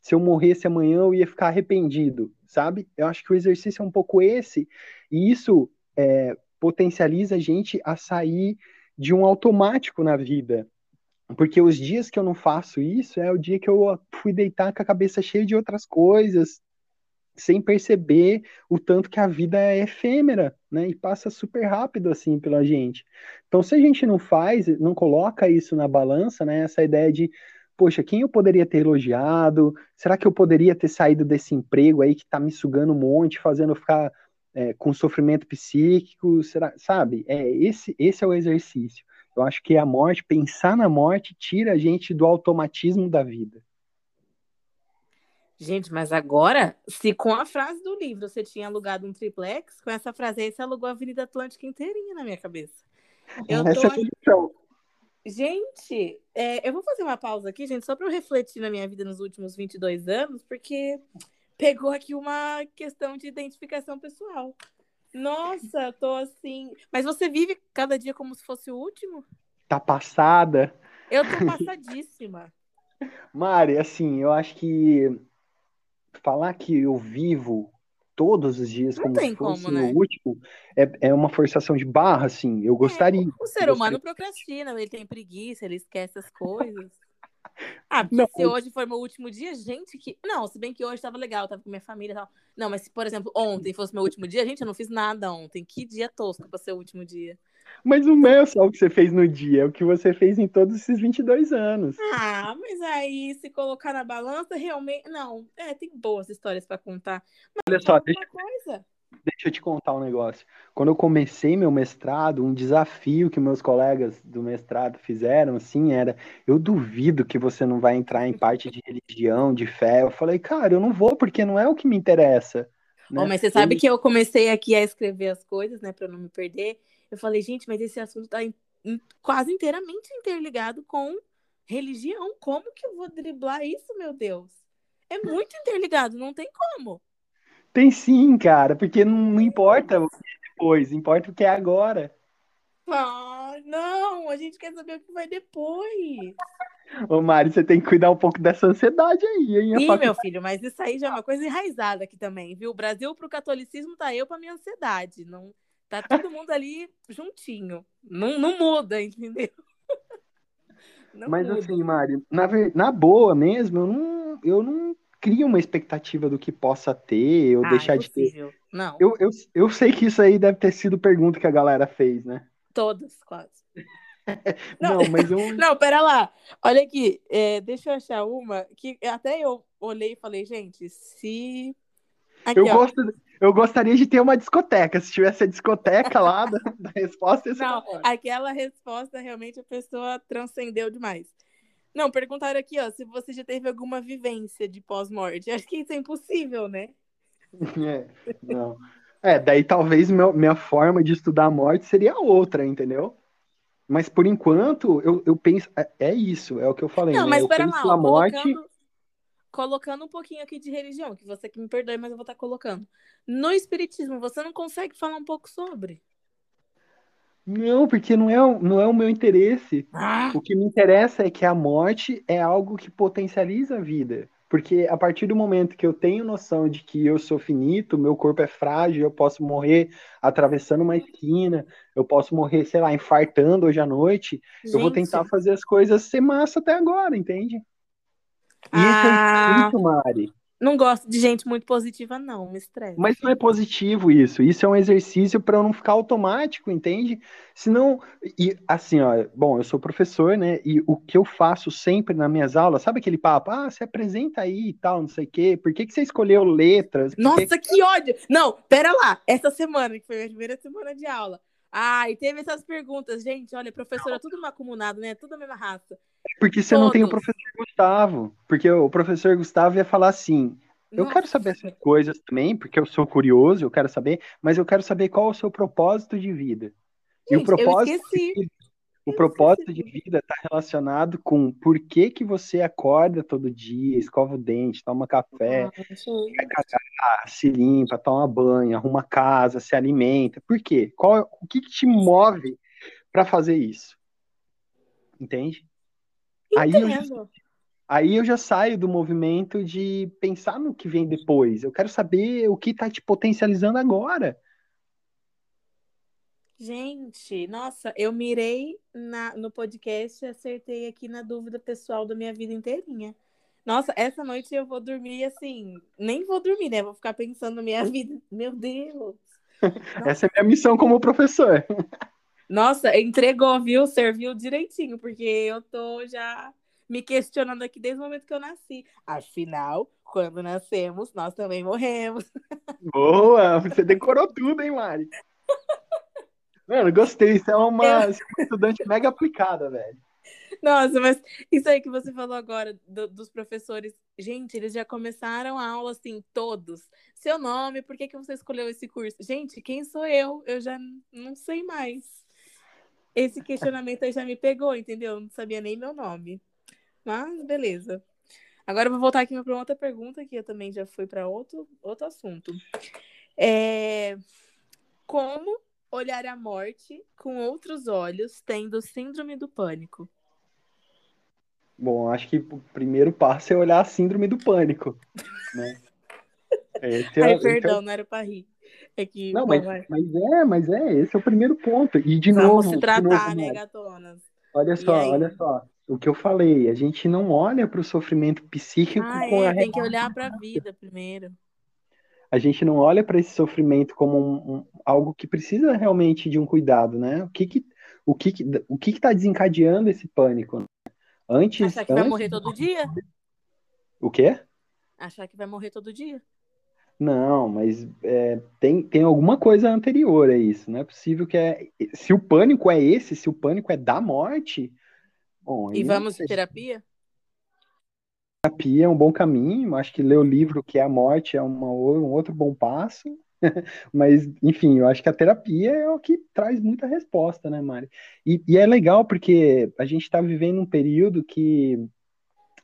se eu morresse amanhã eu ia ficar arrependido, sabe? Eu acho que o exercício é um pouco esse, e isso é, potencializa a gente a sair de um automático na vida. Porque os dias que eu não faço isso é o dia que eu fui deitar com a cabeça cheia de outras coisas, sem perceber o tanto que a vida é efêmera, né? E passa super rápido assim pela gente. Então, se a gente não faz, não coloca isso na balança, né? Essa ideia de, poxa, quem eu poderia ter elogiado? Será que eu poderia ter saído desse emprego aí que tá me sugando um monte, fazendo ficar é, com sofrimento psíquico? Será, sabe? É esse, esse é o exercício. Eu acho que a morte, pensar na morte, tira a gente do automatismo da vida. Gente, mas agora, se com a frase do livro você tinha alugado um triplex, com essa frase aí você alugou a Avenida Atlântica inteirinha na minha cabeça. Eu essa tô... é Gente, é, eu vou fazer uma pausa aqui, gente, só para eu refletir na minha vida nos últimos 22 anos, porque pegou aqui uma questão de identificação pessoal. Nossa, tô assim. Mas você vive cada dia como se fosse o último? Tá passada? Eu tô passadíssima. Mari, assim, eu acho que falar que eu vivo todos os dias Não como se fosse como, né? o último é, é uma forçação de barra, assim. Eu gostaria. É, o ser humano gostaria... procrastina, ele tem preguiça, ele esquece as coisas. Ah, Não, se hoje for meu último dia, gente, que. Não, se bem que hoje tava legal, tava com minha família e tal. Não, mas se, por exemplo, ontem fosse meu último dia, gente, eu não fiz nada ontem. Que dia tosco pra ser o último dia. Mas não é só o que você fez no dia, é o que você fez em todos esses 22 anos. Ah, mas aí, se colocar na balança, realmente. Não, é, tem boas histórias pra contar. Mas Olha só, deixa, coisa. Deixa eu te contar um negócio. Quando eu comecei meu mestrado, um desafio que meus colegas do mestrado fizeram, assim, era: eu duvido que você não vai entrar em parte de religião, de fé. Eu falei, cara, eu não vou, porque não é o que me interessa. Né? mas você sabe Ele- que eu comecei aqui a escrever as coisas, né, pra eu não me perder. Eu falei, gente, mas esse assunto tá in- quase inteiramente interligado com religião. Como que eu vou driblar isso, meu Deus? É muito interligado, não tem como. Tem sim, cara, porque não, não importa o que é depois, importa o que é agora. Ah, não, a gente quer saber o que vai depois. Ô, Mari, você tem que cuidar um pouco dessa ansiedade aí, hein? Facu- meu filho, mas isso aí já é uma coisa enraizada aqui também, viu? O Brasil pro catolicismo tá eu pra minha ansiedade. Não, tá todo mundo ali juntinho. Não, não muda, entendeu? Não Mas muda. assim, Mari, na, na boa mesmo, eu não, eu não crio uma expectativa do que possa ter ou Ah, deixar de ter. Não, Eu, eu, eu sei que isso aí deve ter sido pergunta que a galera fez, né? todas, quase. Não, Não. mas eu. Não, pera lá. Olha aqui, é, deixa eu achar uma que até eu olhei e falei, gente, se. Aqui, Eu, ó. gosto, eu gostaria de ter uma discoteca. Se tivesse a discoteca lá da, da resposta, Não, aquela resposta realmente a pessoa transcendeu demais. Não, perguntaram aqui, ó, se você já teve alguma vivência de pós-morte. Acho que isso é impossível, né? É, não. É, daí talvez meu- minha forma de estudar a morte seria outra, entendeu? Mas por enquanto, eu, eu penso. É, é isso, é o que eu falei, Não, né? mas Eu pera penso lá, morte. colocando, colocando um pouquinho aqui de religião, que você que me perdoe, mas eu vou estar colocando. No espiritismo, você não consegue falar um pouco sobre? Não, porque não é, o- não é o meu interesse. Ah, O que me interessa é que a morte é algo que potencializa a vida. Porque a partir do momento que eu tenho noção de que eu sou finito, meu corpo é frágil, eu posso morrer atravessando uma esquina, eu posso morrer, sei lá, infartando hoje à noite, eu vou gente. tentar fazer as coisas ser massa até agora, entende? E esse é o Ah, instinto, Mari. Não gosto de gente muito positiva, não, me estressa. Mas não é positivo isso. Isso é um exercício para eu não ficar automático, entende? Senão, e assim, ó, bom, eu sou professor, né? E o que eu faço sempre nas minhas aulas, sabe aquele papo? Ah, você apresenta aí e tal, não sei o quê. Por que, que você escolheu letras? Nossa, que ódio! Não, pera lá. Essa semana, que foi a primeira semana de aula. Ah, e teve essas perguntas. Gente, olha, professora, tudo macumunado, né? Tudo a mesma raça. Porque você Todos. não tem o professor Gustavo. Porque o professor Gustavo ia falar assim: eu Nossa. quero saber essas coisas também, porque eu sou curioso, eu quero saber, mas eu quero saber qual é o seu propósito de vida. Gente, e o propósito, de, o propósito de vida está relacionado com por que, que você acorda todo dia, escova o dente, toma café, ah, vai cagar, se limpa, toma banho, arruma casa, se alimenta. Por quê? Qual, o que, que te move para fazer isso? Entende? Aí eu, já, aí eu já saio do movimento de pensar no que vem depois. Eu quero saber o que está te potencializando agora. Gente, nossa, eu mirei na, no podcast e acertei aqui na dúvida pessoal da minha vida inteirinha. Nossa, essa noite eu vou dormir assim, nem vou dormir, né? Vou ficar pensando na minha vida. Meu Deus. Essa é a minha missão como professor. Nossa, entregou, viu? Serviu direitinho, porque eu tô já me questionando aqui desde o momento que eu nasci. Afinal, quando nascemos, nós também morremos. Boa! Você decorou tudo, hein, Mari? Mano, gostei. Você é uma, eu... É uma estudante mega aplicada, velho. Nossa, mas isso aí que você falou agora do, dos professores, gente, eles já começaram a aula assim, todos. Seu nome, por que, que você escolheu esse curso? Gente, quem sou eu? Eu já não sei mais esse questionamento aí já me pegou, entendeu? Não sabia nem meu nome. Mas beleza. Agora eu vou voltar aqui para outra pergunta, que eu também já fui para outro, outro assunto. É... Como olhar a morte com outros olhos, tendo síndrome do pânico? Bom, acho que o primeiro passo é olhar a síndrome do pânico, né? Esse é, Ai, perdão, é... não era para rir. É que, não, mas, mas, é, mas é, esse é o primeiro ponto. E de Vamos novo. se tratar, novo, né, gatonas? Olha só, olha só. O que eu falei, a gente não olha para o sofrimento psíquico ah, com é, a tem que olhar para a vida primeiro. A gente não olha para esse sofrimento como um, um, algo que precisa realmente de um cuidado, né? O que que o que que, o que está desencadeando esse pânico? Antes, Achar que antes... vai morrer todo dia? O quê? Achar que vai morrer todo dia. Não, mas é, tem, tem alguma coisa anterior a isso. Não é possível que é. Se o pânico é esse, se o pânico é da morte. Bom, e vamos de terapia? Terapia é um bom caminho. Acho que ler o livro que é a morte é uma, um outro bom passo. Mas, enfim, eu acho que a terapia é o que traz muita resposta, né, Mari? E, e é legal porque a gente está vivendo um período que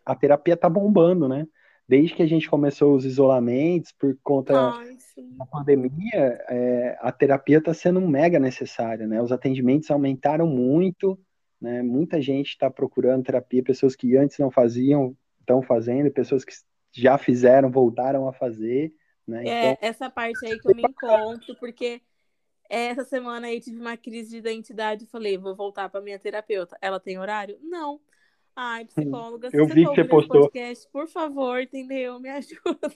a terapia está bombando, né? desde que a gente começou os isolamentos por conta Ai, da pandemia, é, a terapia está sendo mega necessária, né? Os atendimentos aumentaram muito, né? Muita gente está procurando terapia, pessoas que antes não faziam estão fazendo, pessoas que já fizeram voltaram a fazer, né? É então, essa parte aí que eu me encontro, porque essa semana aí tive uma crise de identidade e falei, vou voltar para minha terapeuta. Ela tem horário? Não. Ai, psicóloga, se eu vi tá que você postou. podcast, por favor, entendeu? Me ajuda.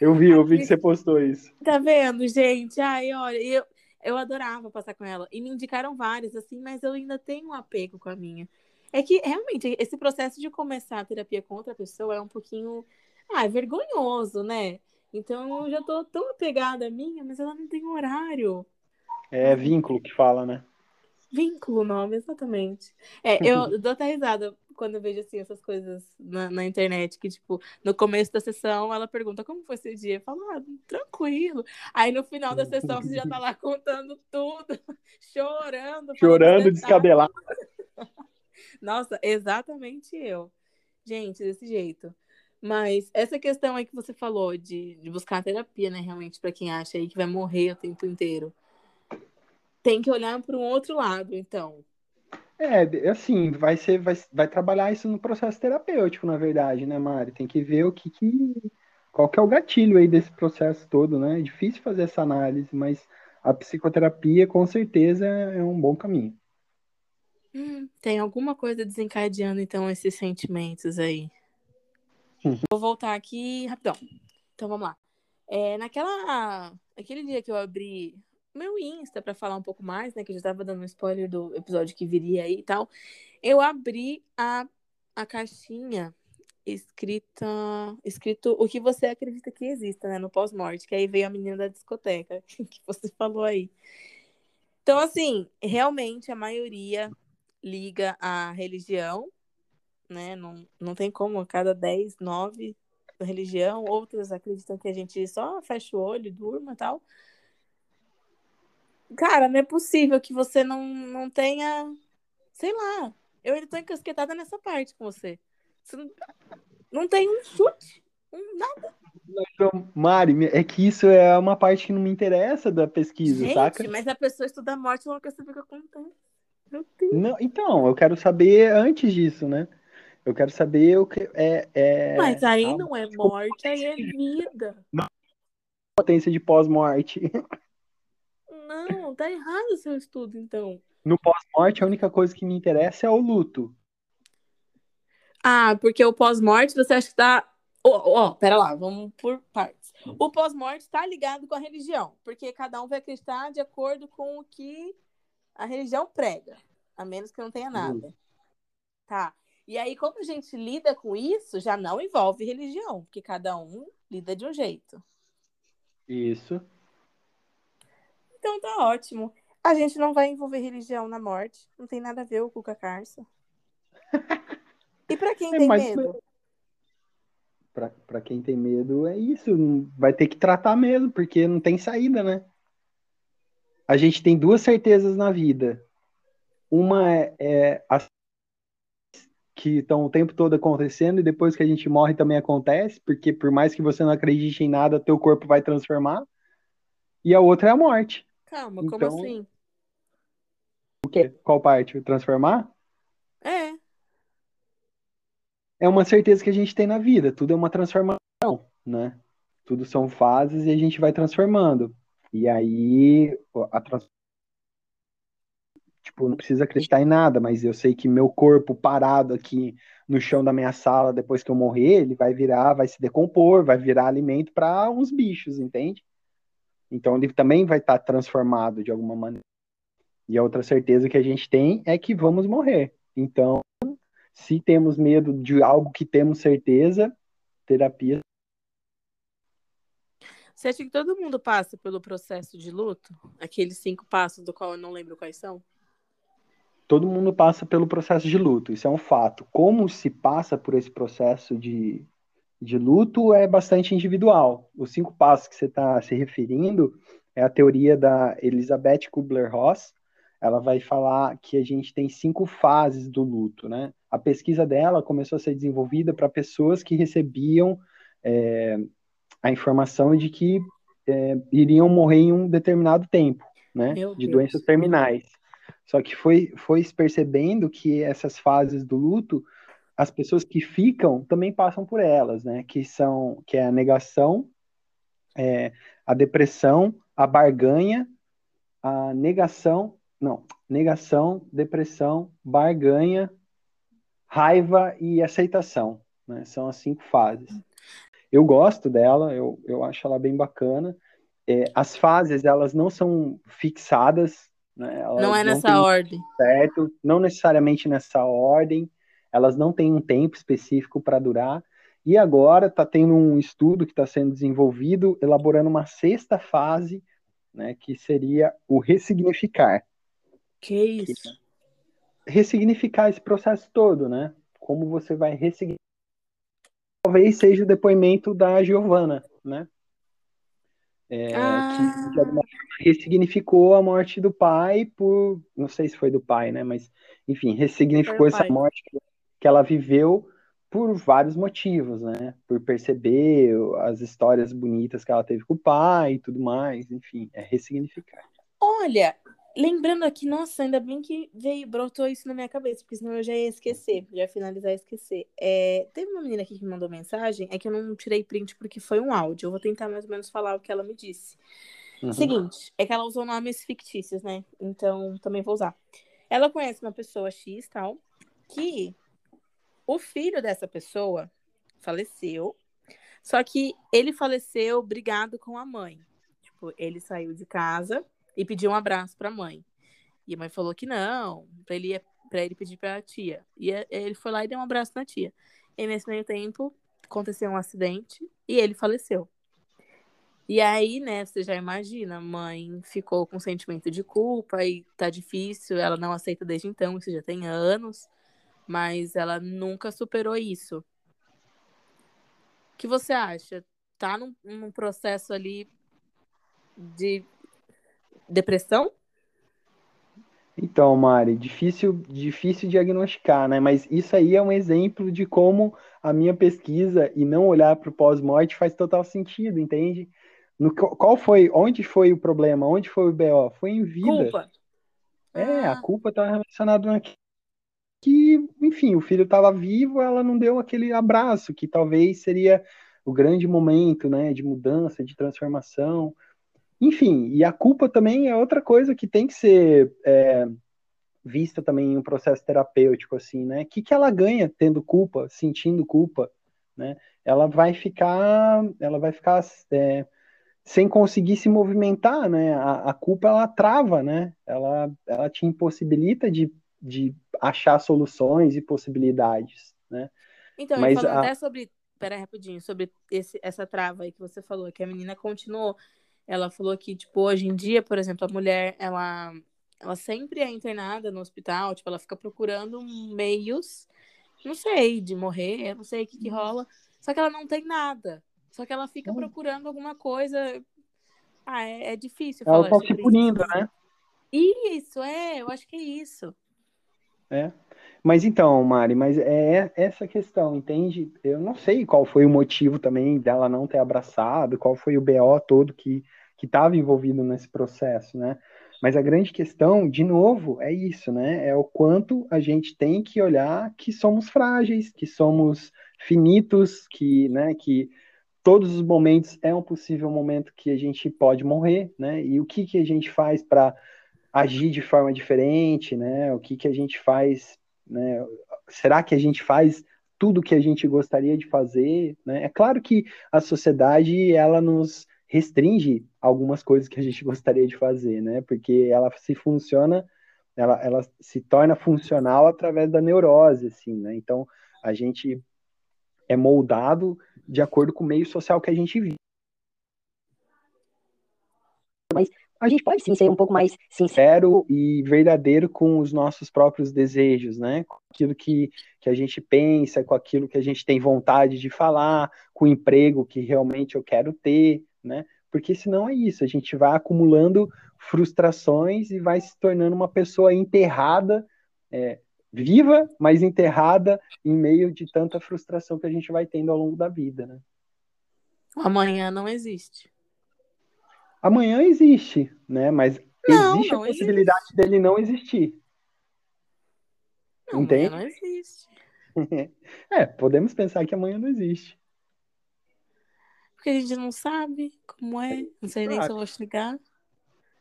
Eu vi, eu vi que você postou isso. Tá vendo, gente? Ai, olha, eu, eu adorava passar com ela. E me indicaram várias, assim, mas eu ainda tenho um apego com a minha. É que, realmente, esse processo de começar a terapia com outra pessoa é um pouquinho. Ah, é vergonhoso, né? Então eu já tô tão apegada à minha, mas ela não tem horário. É vínculo que fala, né? Vínculo, nome, exatamente. É, eu dou até risada quando eu vejo assim essas coisas na, na, internet, que, tipo, no começo da sessão ela pergunta como foi esse dia? Eu falo, ah, tranquilo. Aí no final da sessão você já tá lá contando tudo, chorando. Chorando, descabelado. Nossa, exatamente eu. Gente, desse jeito. Mas essa questão aí que você falou de, de buscar terapia, né, realmente, para quem acha aí que vai morrer o tempo inteiro tem que olhar para um outro lado, então. É, assim, vai ser, vai, vai trabalhar isso no processo terapêutico, na verdade, né, Mari? Tem que ver o que, que qual que é o gatilho aí desse processo todo, né? É difícil fazer essa análise, mas a psicoterapia com certeza é um bom caminho. Hum, tem alguma coisa desencadeando então esses sentimentos aí? Vou voltar aqui rapidão. Então vamos lá. É, naquela. Aquele dia que eu abri meu Insta para falar um pouco mais, né? Que eu já estava dando um spoiler do episódio que viria aí e tal. Eu abri a, a caixinha escrita, escrito o que você acredita que exista, né? No pós-morte, que aí veio a menina da discoteca, que você falou aí. Então, assim, realmente a maioria liga à religião, né? Não, não tem como, a cada 10, 9 religião, outras acreditam que a gente só fecha o olho, durma e tal. Cara, não é possível que você não, não tenha. Sei lá. Eu ainda tô encasquetada nessa parte com você. Você não, não tem um chute, um nada. Então, Mari, é que isso é uma parte que não me interessa da pesquisa, Gente, saca? mas a pessoa estuda a morte e não quer saber o que acontece. Não, então, eu quero saber antes disso, né? Eu quero saber o que é. é... Mas aí não é morte, aí é vida. Não. Potência de pós-morte. Não, tá errado o seu estudo, então. No pós-morte, a única coisa que me interessa é o luto. Ah, porque o pós-morte você acha que tá. Ó, oh, oh, pera lá, vamos por partes. O pós-morte está ligado com a religião, porque cada um vai acreditar de acordo com o que a religião prega, a menos que não tenha nada. Tá. E aí, como a gente lida com isso, já não envolve religião, porque cada um lida de um jeito. Isso. Então tá ótimo. A gente não vai envolver religião na morte. Não tem nada a ver o Cuca Carça. E para quem é, tem medo? Para quem tem medo, é isso. Vai ter que tratar mesmo, porque não tem saída, né? A gente tem duas certezas na vida. Uma é, é as que estão o tempo todo acontecendo e depois que a gente morre também acontece, porque por mais que você não acredite em nada, teu corpo vai transformar. E a outra é a morte. Calma, então, como assim? O quê? Qual parte? Transformar? É. É uma certeza que a gente tem na vida. Tudo é uma transformação, né? Tudo são fases e a gente vai transformando. E aí, a transformação tipo, não precisa acreditar em nada, mas eu sei que meu corpo parado aqui no chão da minha sala depois que eu morrer, ele vai virar, vai se decompor, vai virar alimento para uns bichos, entende? Então ele também vai estar tá transformado de alguma maneira. E a outra certeza que a gente tem é que vamos morrer. Então, se temos medo de algo que temos certeza, terapia. Você acha que todo mundo passa pelo processo de luto? Aqueles cinco passos do qual eu não lembro quais são? Todo mundo passa pelo processo de luto, isso é um fato. Como se passa por esse processo de de luto é bastante individual. Os cinco passos que você está se referindo é a teoria da Elizabeth Kubler-Ross. Ela vai falar que a gente tem cinco fases do luto, né? A pesquisa dela começou a ser desenvolvida para pessoas que recebiam é, a informação de que é, iriam morrer em um determinado tempo, né? de doenças terminais. Só que foi, foi percebendo que essas fases do luto as pessoas que ficam também passam por elas, né? Que são, que é a negação, é, a depressão, a barganha, a negação, não, negação, depressão, barganha, raiva e aceitação, né? São as cinco fases. Eu gosto dela, eu, eu acho ela bem bacana. É, as fases, elas não são fixadas, né? Não é nessa não ordem. Certo, não necessariamente nessa ordem elas não têm um tempo específico para durar. E agora está tendo um estudo que está sendo desenvolvido, elaborando uma sexta fase, né, que seria o ressignificar. Que isso? Que, ressignificar esse processo todo, né? Como você vai ressignificar. Talvez seja o depoimento da Giovana, né? É, ah. que ressignificou a morte do pai por, não sei se foi do pai, né, mas enfim, ressignificou essa morte que que ela viveu por vários motivos, né? Por perceber as histórias bonitas que ela teve com o pai e tudo mais, enfim, é ressignificar. Olha, lembrando aqui, nossa, ainda bem que veio, brotou isso na minha cabeça, porque senão eu já ia esquecer, já ia finalizar e esquecer. É, teve uma menina aqui que me mandou mensagem, é que eu não tirei print porque foi um áudio, eu vou tentar mais ou menos falar o que ela me disse. Uhum. Seguinte, é que ela usou nomes fictícios, né? Então também vou usar. Ela conhece uma pessoa X tal, que o filho dessa pessoa faleceu. Só que ele faleceu brigado com a mãe. Tipo, ele saiu de casa e pediu um abraço para a mãe. E a mãe falou que não, para ele, ele pedir para a tia. E ele foi lá e deu um abraço na tia. E nesse meio tempo, aconteceu um acidente e ele faleceu. E aí, né, você já imagina, a mãe ficou com sentimento de culpa e tá difícil, ela não aceita desde então, isso já tem anos, mas ela nunca superou isso. O que você acha? Tá num, num processo ali de depressão? Então, Mari, difícil, difícil diagnosticar, né? Mas isso aí é um exemplo de como a minha pesquisa e não olhar para o pós-morte faz total sentido, entende? No, qual foi, onde foi o problema? Onde foi o BO? Foi em vida. Culpa. É, ah. a culpa está relacionada que, enfim, o filho estava vivo, ela não deu aquele abraço que talvez seria o grande momento, né, de mudança, de transformação. Enfim, e a culpa também é outra coisa que tem que ser é, vista também em um processo terapêutico, assim, né? O que, que ela ganha tendo culpa, sentindo culpa, né? Ela vai ficar, ela vai ficar é, sem conseguir se movimentar, né? A, a, culpa ela trava, né? Ela, ela te impossibilita de, de achar soluções e possibilidades, né? Então, Mas falando a... até sobre, pera rapidinho, sobre esse, essa trava aí que você falou, que a menina continuou ela falou que, tipo, hoje em dia, por exemplo, a mulher, ela, ela sempre é internada no hospital, tipo, ela fica procurando meios, não sei, de morrer, não sei o que, que rola. Só que ela não tem nada. Só que ela fica uhum. procurando alguma coisa. Ah, é, é difícil ela falar. Tá se punindo, isso. né? Isso, é, eu acho que é isso. É. Mas então, Mari, mas é essa questão, entende? Eu não sei qual foi o motivo também dela não ter abraçado, qual foi o BO todo que que estava envolvido nesse processo, né? Mas a grande questão, de novo, é isso, né? É o quanto a gente tem que olhar que somos frágeis, que somos finitos, que, né, que todos os momentos é um possível momento que a gente pode morrer, né? E o que que a gente faz para agir de forma diferente, né? O que que a gente faz né? Será que a gente faz tudo o que a gente gostaria de fazer? Né? É claro que a sociedade ela nos restringe algumas coisas que a gente gostaria de fazer, né? Porque ela se funciona, ela, ela se torna funcional através da neurose, assim, né? Então a gente é moldado de acordo com o meio social que a gente vive. Mas a gente pode sim ser um pouco mais sincero e verdadeiro com os nossos próprios desejos, né? Com aquilo que, que a gente pensa, com aquilo que a gente tem vontade de falar, com o emprego que realmente eu quero ter, né? Porque senão é isso, a gente vai acumulando frustrações e vai se tornando uma pessoa enterrada, é, viva, mas enterrada em meio de tanta frustração que a gente vai tendo ao longo da vida, né? Amanhã não existe. Amanhã existe, né? Mas não, existe não a possibilidade existe. dele não existir. Não, Entende? Amanhã não existe. é, podemos pensar que amanhã não existe. Porque a gente não sabe como é. Não sei nem se eu vou explicar.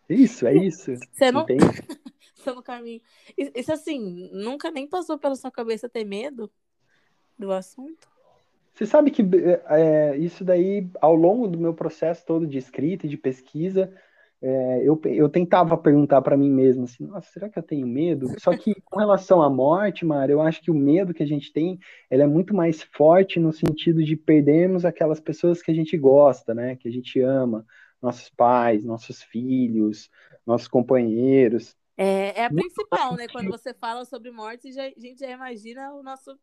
Isso, é isso. Você não. Você no caminho. Isso assim, nunca nem passou pela sua cabeça ter medo do assunto? Você sabe que é, isso daí, ao longo do meu processo todo de escrita e de pesquisa, é, eu, eu tentava perguntar para mim mesmo assim, nossa, será que eu tenho medo? Só que com relação à morte, Mara, eu acho que o medo que a gente tem, ele é muito mais forte no sentido de perdermos aquelas pessoas que a gente gosta, né? Que a gente ama, nossos pais, nossos filhos, nossos companheiros. É, é a principal, né? Quando você fala sobre morte, já, a gente já imagina o nosso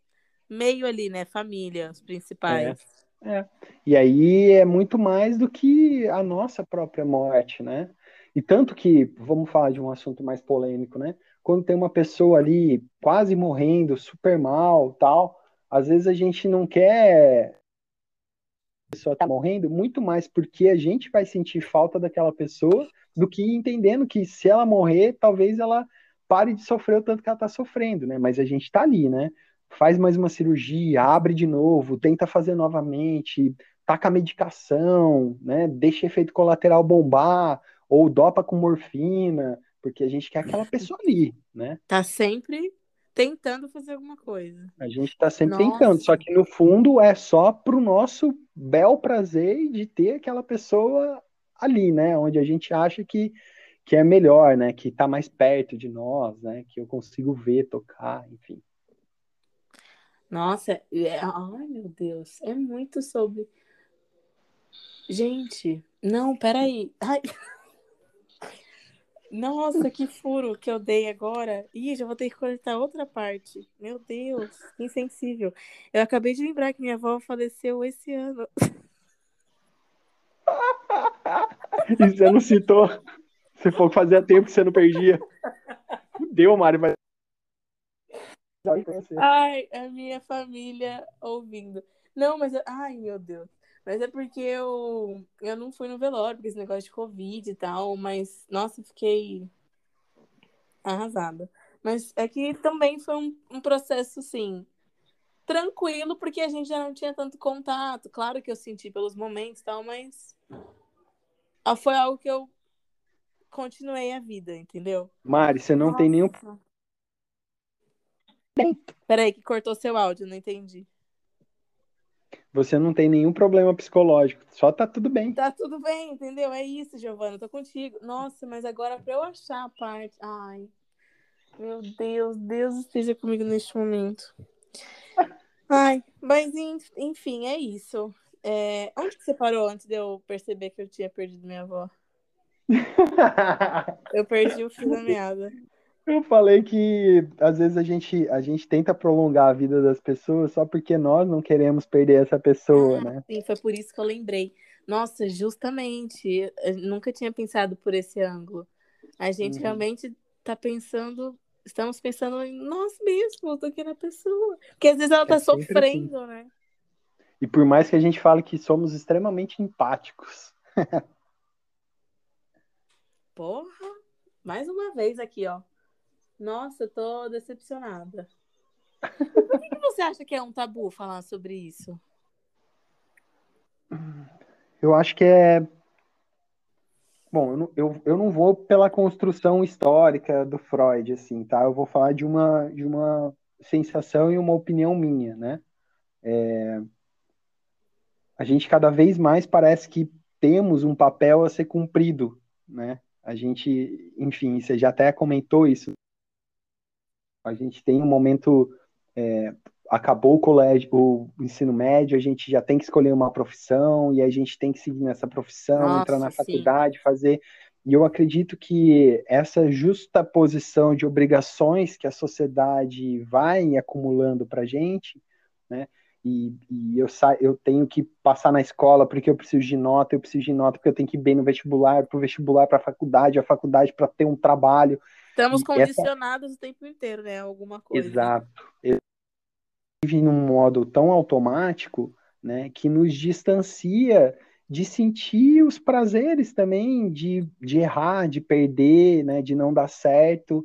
meio ali, né? Família, os principais. É, é. E aí é muito mais do que a nossa própria morte, né? E tanto que, vamos falar de um assunto mais polêmico, né? Quando tem uma pessoa ali quase morrendo, super mal, tal, às vezes a gente não quer a pessoa tá morrendo, muito mais porque a gente vai sentir falta daquela pessoa do que entendendo que se ela morrer, talvez ela pare de sofrer o tanto que ela tá sofrendo, né? Mas a gente tá ali, né? Faz mais uma cirurgia, abre de novo, tenta fazer novamente, taca a medicação, né? Deixa efeito colateral bombar, ou dopa com morfina, porque a gente quer aquela pessoa ali, né? Tá sempre tentando fazer alguma coisa. A gente tá sempre Nossa. tentando, só que no fundo é só pro nosso bel prazer de ter aquela pessoa ali, né? Onde a gente acha que, que é melhor, né? Que tá mais perto de nós, né? Que eu consigo ver, tocar, enfim. Nossa, é... ai meu Deus, é muito sobre. Gente, não, peraí. Ai. Nossa, que furo que eu dei agora. Ih, já vou ter que cortar outra parte. Meu Deus, insensível. Eu acabei de lembrar que minha avó faleceu esse ano. E você não citou. Você que fazia tempo que você não perdia. Deu, Mari, mas. Ai, a minha família ouvindo. Não, mas. eu- Ai, meu Deus. Mas é porque eu, eu não fui no velório, porque esse negócio de Covid e tal. Mas, nossa, fiquei arrasada. Mas é que também foi um, um processo, assim, tranquilo, porque a gente já não tinha tanto contato. Claro que eu senti pelos momentos e tal, mas ah, foi algo que eu continuei a vida, entendeu? Mari, você não tem nenhum. Nossa. Peraí, que cortou seu áudio, não entendi. Você não tem nenhum problema psicológico. Só tá tudo bem. Tá tudo bem, entendeu? É isso, Giovana, tô contigo. Nossa, mas agora pra eu achar a parte. Ai, meu Deus, Deus esteja comigo neste momento. Ai, mas en- enfim, é isso. É, Onde que você parou antes de eu perceber que eu tinha perdido minha avó? Eu perdi o fio da meada. Eu falei que às vezes a gente, a gente tenta prolongar a vida das pessoas só porque nós não queremos perder essa pessoa, né? Sim, foi por isso que eu lembrei. Nossa, justamente, eu nunca tinha pensado por esse ângulo. A gente Uhum. realmente tá pensando, estamos pensando em nós mesmos do que na pessoa. Porque às vezes ela tá É sempre sofrendo, né? E por mais que a gente fale que somos extremamente empáticos, Porra, mais uma vez aqui, ó. Nossa, eu tô decepcionada. Por que, que você acha que é um tabu falar sobre isso? eu acho que é. Bom, eu não, eu, eu não vou pela construção histórica do Freud, assim, tá? Eu vou falar de uma, de uma sensação e uma opinião minha, né? É, a gente cada vez mais parece que temos um papel a ser cumprido, né? A gente, enfim, você já até comentou isso. A gente tem um momento, é, acabou o colégio, o ensino médio, a gente já tem que escolher uma profissão e a gente tem que seguir nessa profissão, Nossa, entrar na sim. faculdade, fazer. E eu acredito que essa justa posição de obrigações que a sociedade vai acumulando para a gente, né? E, e eu, sa eu tenho que passar na escola porque eu preciso de nota, eu preciso de nota porque eu tenho que ir bem no vestibular, para o vestibular para a faculdade, a faculdade para ter um trabalho. Estamos E essa- condicionados o tempo inteiro, né? Alguma coisa. Exato. Eu vive num modo tão automático, né, que nos distancia de sentir os prazeres também, de, de errar, de perder, né, de não dar certo,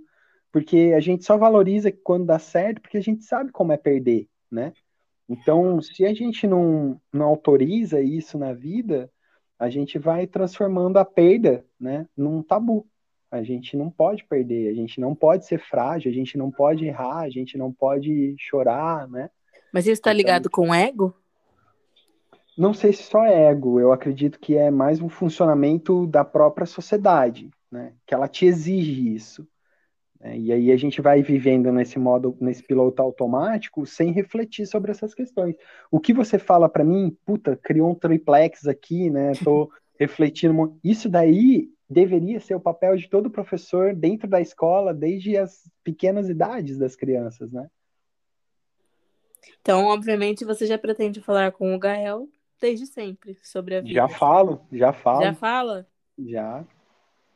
porque a gente só valoriza quando dá certo, porque a gente sabe como é perder, né? Então, se a gente não, não autoriza isso na vida, a gente vai transformando a perda, né, num tabu. A gente não pode perder, a gente não pode ser frágil, a gente não pode errar, a gente não pode chorar, né? Mas isso tá Então- ligado com o ego? Não sei se só é ego, eu acredito que é mais um funcionamento da própria sociedade, né? Que ela te exige isso. né? E aí a gente vai vivendo nesse modo, nesse piloto automático, sem refletir sobre essas questões. O que você fala para mim, puta, criou um triplex aqui, né? Tô refletindo. Isso daí deveria ser o papel de todo professor dentro da escola, desde as pequenas idades das crianças, né? Então, obviamente, você já pretende falar com o Gael desde sempre sobre a vida. Já falo, já falo, Já fala? já.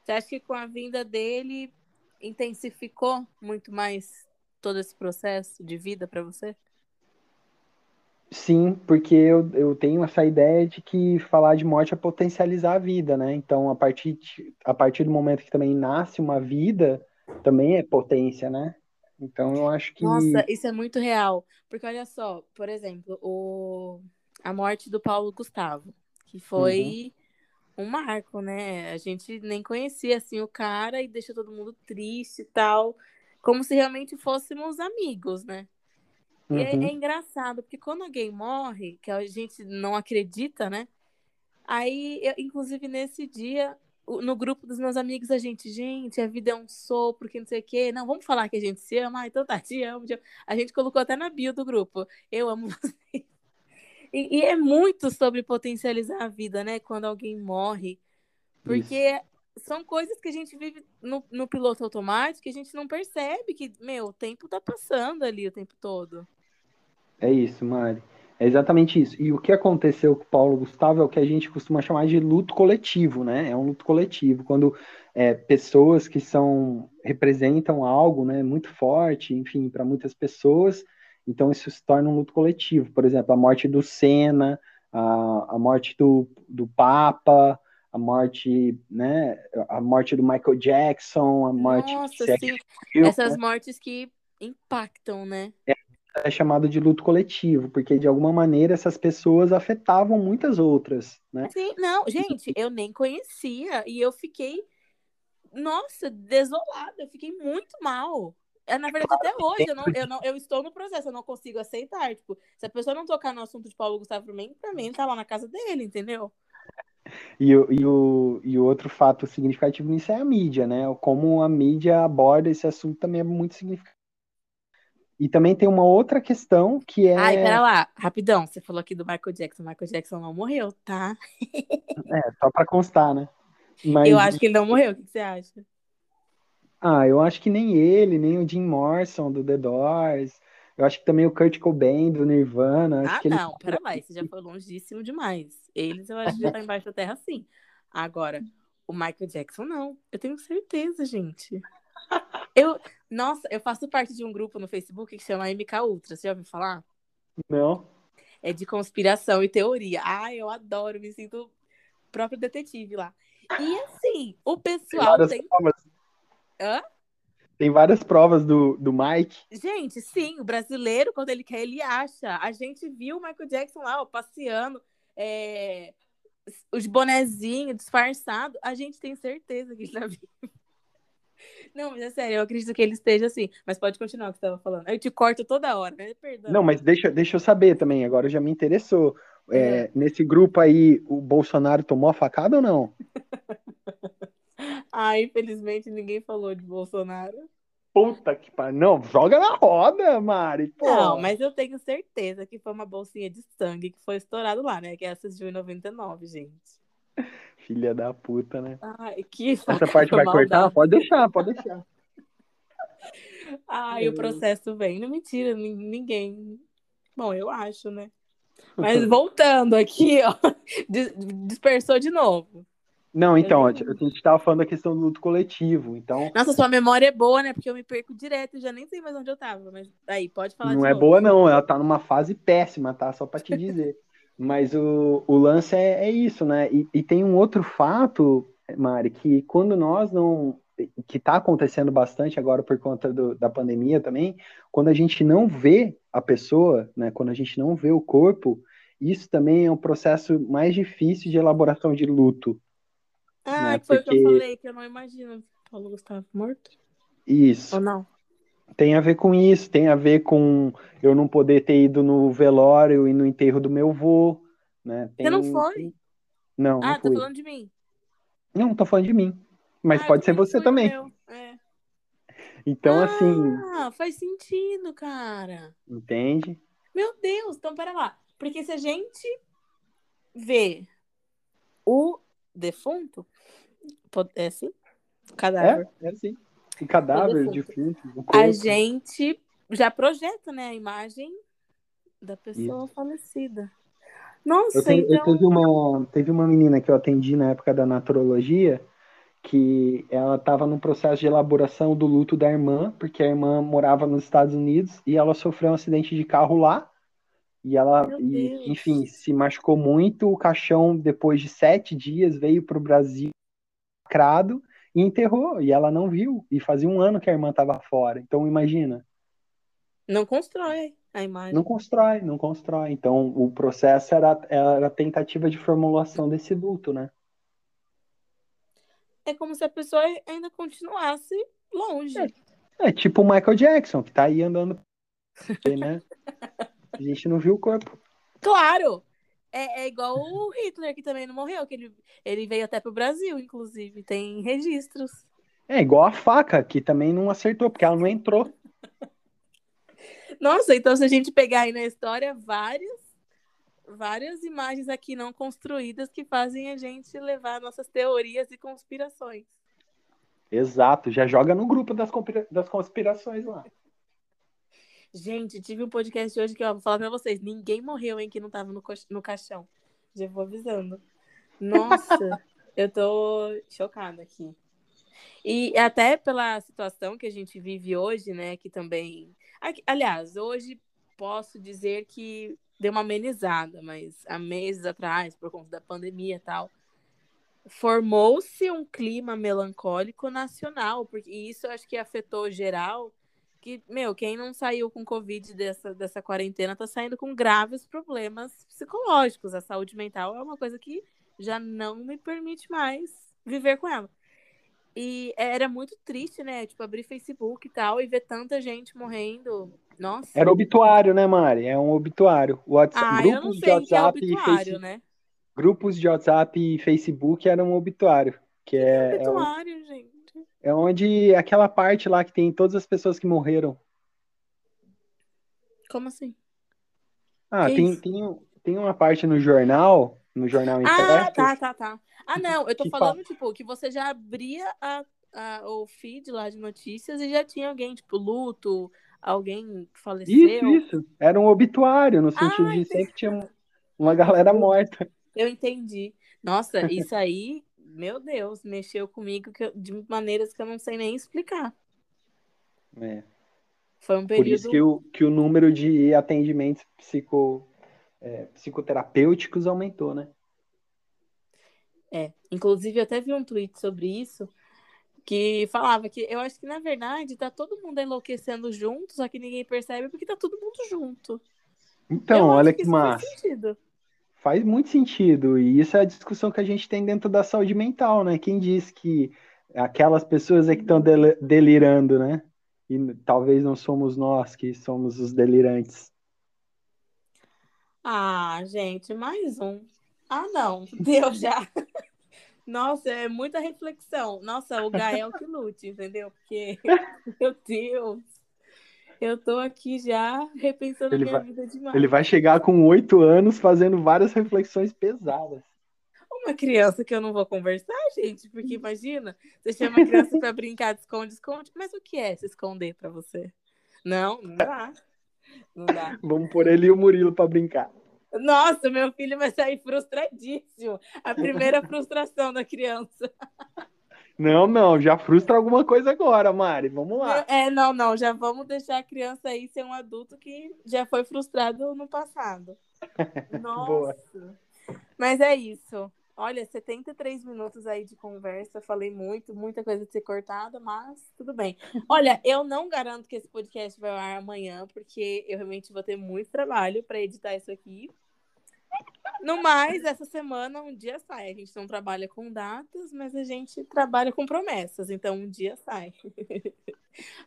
Você acha que com a vinda dele intensificou muito mais todo esse processo de vida para você? Sim, porque eu, eu tenho essa ideia de que falar de morte é potencializar a vida, né? Então, a partir, de- a partir do momento que também nasce uma vida, também é potência, né? Então, eu acho que. Nossa, isso é muito real. Porque olha só, por exemplo, o... a morte do Paulo Gustavo, que foi um marco, né? A gente nem conhecia assim o cara e deixou todo mundo triste e tal. como se realmente fôssemos amigos, né? E é, Uhum. é engraçado, porque quando alguém morre, que a gente não acredita, né? Aí, eu, inclusive, nesse dia, no grupo dos meus amigos, a gente, gente, a vida é um sopro, que não sei o quê. Não, vamos falar que a gente se ama. Ah, então tá, te amo, te amo. A gente colocou até na bio do grupo. Eu amo você. E, e é muito sobre potencializar a vida, né? Quando alguém morre. Porque são coisas que a gente vive no, no piloto automático que a gente não percebe que, meu, o tempo tá passando ali o tempo todo. É isso, Mari. É exatamente isso. E o que aconteceu com o Paulo Gustavo é o que a gente costuma chamar de luto coletivo, né? É um luto coletivo, quando é, pessoas que são representam algo, né, muito forte, enfim, para muitas pessoas, então isso se torna um luto coletivo. Por exemplo, a morte do Senna, a, a morte do, do Papa, a morte, né, a morte do Michael Jackson, a morte Nossa, de sim. Hill, Essas mortes que impactam, né? é chamado de luto coletivo, porque de alguma maneira essas pessoas afetavam muitas outras, né? Assim, não, gente, eu nem conhecia e eu fiquei, nossa, desolada, eu fiquei muito mal. É, na verdade, até hoje, eu, não, eu, não, eu estou no processo, eu não consigo aceitar. Tipo, se a pessoa não tocar no assunto de Paulo Gustavo pra mim, pra mim, tá lá na casa dele, entendeu? E, e, o, e o outro fato significativo nisso é a mídia, né? Como a mídia aborda esse assunto também é muito significativo. E também tem uma outra questão que é. Ai, pera lá, rapidão, você falou aqui do Michael Jackson, Michael Jackson não morreu, tá? É, só para constar, né? Mas, Eu acho que ele não morreu, o que você acha? Ah, eu acho que nem ele, nem o Jim Morrison do The Doors. Eu acho que também o Kurt Cobain do Nirvana. Ah, eles não, pera lá, esse já foi longíssimo demais. Eles eu acho que já tá embaixo da terra, sim. Agora, o Michael Jackson, não. Eu tenho certeza, gente. Eu, nossa, eu faço parte de um grupo no Facebook que chama MK Ultra. Você já ouviu falar? não. É de conspiração e teoria. Ai, eu adoro, me sinto próprio detetive lá. E assim, o Tem pessoal várias tem. provas, Hã? tem várias provas do, do Mike. Gente, sim, o brasileiro, quando ele quer, ele acha. A gente viu o Michael Jackson lá, ó, passeando, é, os bonezinhos disfarçado. A gente tem certeza que ele tá vivo. Não, mas é sério, eu acredito que ele esteja assim. Mas pode continuar o que você estava falando. Eu te corto toda hora, né? Perdão. Não, mas deixa, deixa eu saber também, agora já me interessou. É, Nesse grupo aí, o Bolsonaro tomou a facada ou não? Ah, infelizmente ninguém falou de Bolsonaro. Puta que pariu. Não, joga na roda, Mari. Pô. Não, mas eu tenho certeza que foi uma bolsinha de sangue que foi estourado lá, né? Que é essas de 1,99, gente. Filha da puta, né? Ai, que Essa parte vai cortar? maldade. Pode deixar, pode deixar. Ai, o processo vem. Não, mentira, nin- ninguém. Bom, eu acho, né? Mas voltando aqui, ó, dis- dispersou de novo. Não, então, a gente estava falando da questão do luto coletivo. Então, Nossa, sua memória é boa, né? Porque eu me perco direto, eu já nem sei mais onde eu tava. Mas aí, pode falar não é novo. boa, não. Ela tá numa fase péssima, tá? Só para te dizer. Mas o, o lance é, é isso, né? E, e tem um outro fato, Mari, que quando nós não. que está acontecendo bastante agora por conta do- da pandemia também, quando a gente não vê a pessoa, né? Quando a gente não vê o corpo, isso também é um processo mais difícil de elaboração de luto. Ah, né? foi o que eu Porque- falei, que eu não imagino Paulo Gustavo morto. Isso. Ou não? Tem a ver com isso, tem a ver com eu não poder ter ido no velório e no enterro do meu avô, né? Você não Tem- foi? Não, Ah, não tá fui. falando de mim. Não, tô falando de mim. Mas Ah, pode ser também você também. É. Então, assim, Ah, faz sentido, cara. entende? Meu Deus, então pera lá. Porque se a gente vê o defunto, é assim? O cadáver. É, é assim. O cadáver de filho, A gente já projeta, né, a imagem da pessoa falecida. Nossa, Eu, eu então. teve, uma, teve uma menina que eu atendi na época da naturologia que ela estava no processo de elaboração do luto da irmã, porque a irmã morava nos Estados Unidos e ela sofreu um acidente de carro lá. E ela, e, enfim, se machucou muito. O caixão, depois de sete dias, veio para o Brasil lacrado e enterrou. E ela não viu. E fazia um ano que a irmã estava fora. Então, imagina. Não constrói a imagem. Não constrói, não constrói. Então, o processo era, era a tentativa de formulação desse luto, né? É como se a pessoa ainda continuasse longe. É tipo o Michael Jackson, que tá aí andando, né? A gente não viu o corpo. Claro! É, é igual o Hitler, que também não morreu, que ele, ele veio até pro Brasil, inclusive, tem registros. É igual a faca, que também não acertou, porque ela não entrou. Nossa, então se a gente pegar aí na história, várias, várias imagens aqui não construídas que fazem a gente levar nossas teorias e conspirações. Exato, já joga no grupo das, conspira das conspirações lá. Gente, tive um podcast hoje que eu vou falar pra vocês. Ninguém morreu, hein, que não tava no, no caixão. Já vou avisando. Nossa, eu tô chocada aqui. E até pela situação que a gente vive hoje, né, que também... Aliás, hoje posso dizer que deu uma amenizada, mas há meses atrás, por conta da pandemia e tal, formou-se um clima melancólico nacional, porque isso eu acho que afetou geral, que, meu, quem não saiu com Covid dessa, dessa quarentena tá saindo com graves problemas psicológicos. A saúde mental é uma coisa que já não me permite mais viver com ela. E era muito triste, né? Tipo, abrir Facebook e tal e ver tanta gente morrendo. Nossa. Era obituário, né, Mari? É um obituário. WhatsApp, ah, grupos de WhatsApp que é obituário, Facebook, né? Grupos de WhatsApp e Facebook eram um obituário. Que é, é obituário, é, gente. É onde aquela parte lá que tem todas as pessoas que morreram. Como assim? Ah, tem, tem, tem uma parte no jornal, no jornal ah, impresso. Ah, tá, tá, tá. Ah, não, eu tô falando, fala... tipo, que você já abria a, a, o feed lá de notícias e já tinha alguém, tipo, luto, alguém faleceu. Isso, isso. Era um obituário, no sentido ah, de sempre tinha uma galera morta. Eu entendi. Nossa, isso aí meu Deus, mexeu comigo eu, de maneiras que eu não sei nem explicar. É. Foi um período. Por isso que o, que o número de atendimentos psico, é, psicoterapêuticos aumentou, né? É. Inclusive, eu até vi um tweet sobre isso que falava que eu acho que, na verdade, tá todo mundo enlouquecendo junto, só que ninguém percebe porque tá todo mundo junto. Então, olha que, que massa. Faz muito sentido, e isso é a discussão que a gente tem dentro da saúde mental, né? Quem diz que aquelas pessoas é que estão delirando, né? E talvez não somos nós que somos os delirantes. Ah, gente, mais um. Ah, não, deu já. Nossa, é muita reflexão. Nossa, o Gael que lute, entendeu? Porque, meu Deus. Eu tô aqui já repensando ele a minha vai, vida demais. Ele vai chegar com oito anos fazendo várias reflexões pesadas. Uma criança que eu não vou conversar, gente, porque imagina, você chama a criança para brincar de esconde-esconde, mas o que é se esconder para você? Não, não dá. Não dá. Vamos pôr ele e o Murilo para brincar. Nossa, meu filho vai sair frustradíssimo. A primeira frustração da criança. Não, não, já frustra alguma coisa agora, Mari. Vamos lá. É, não, não, já vamos deixar a criança aí ser um adulto que já foi frustrado no passado. Nossa. Boa. Mas é isso. Olha, 73 minutos aí de conversa, falei muito, muita coisa de ser cortada, mas tudo bem. Olha, eu não garanto que esse podcast vai ao ar amanhã, porque eu realmente vou ter muito trabalho para editar isso aqui. No mais, essa semana um dia sai. A gente não trabalha com datas, mas a gente trabalha com promessas. Então, um dia sai.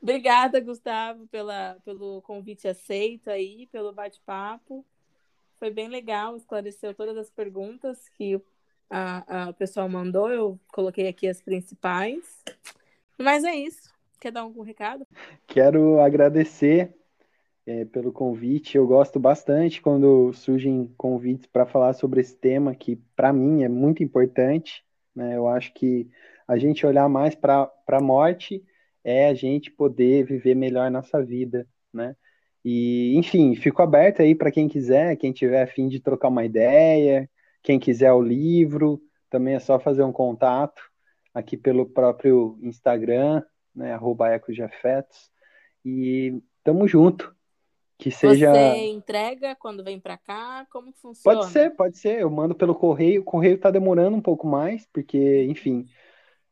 Obrigada, Gustavo, pela, pelo convite aceito aí, pelo bate-papo. Foi bem legal, esclareceu todas as perguntas que a, a, o pessoal mandou. Eu coloquei aqui as principais. Mas é isso. Quer dar algum recado? Quero agradecer é, pelo convite. Eu gosto bastante quando surgem convites para falar sobre esse tema, que para mim é muito importante. Né? Eu acho que a gente olhar mais para a morte é a gente poder viver melhor nossa vida, né? E, enfim, fico aberto aí para quem quiser, quem tiver a fim de trocar uma ideia, quem quiser o livro, também é só fazer um contato aqui pelo próprio Instagram, né, arroba ecosdeafetos, e tamo junto. Que seja. Você entrega quando vem para cá? Como funciona? Pode ser, pode ser. Eu mando pelo correio. O correio está demorando um pouco mais, porque, enfim,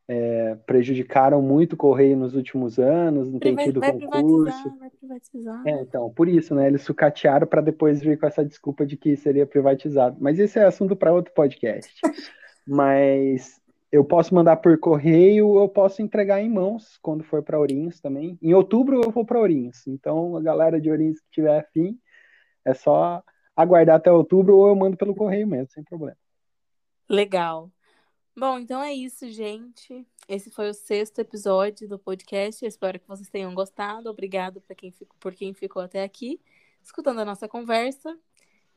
é, prejudicaram muito o correio nos últimos anos, não tem tido vai concurso. Privatizar, vai privatizar. É, então, por isso, né? Eles sucatearam para depois vir com essa desculpa de que seria privatizado. Mas esse é assunto para outro podcast. Mas eu posso mandar por correio eu posso entregar em mãos quando for para Ourinhos também. Em outubro eu vou para Ourinhos. Então, a galera de Ourinhos que tiver afim, é só aguardar até outubro ou eu mando pelo correio mesmo, sem problema. Legal. Bom, então é isso, gente. Esse foi o sexto episódio do podcast. Eu espero que vocês tenham gostado. Obrigado quem, ficou, por quem ficou até aqui, escutando a nossa conversa.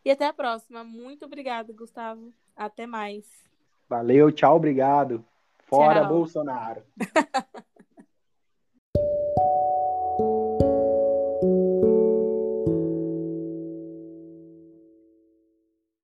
E até a próxima. Muito obrigada, Gustavo. Até mais. Valeu, tchau, obrigado. Fora tchau. Bolsonaro.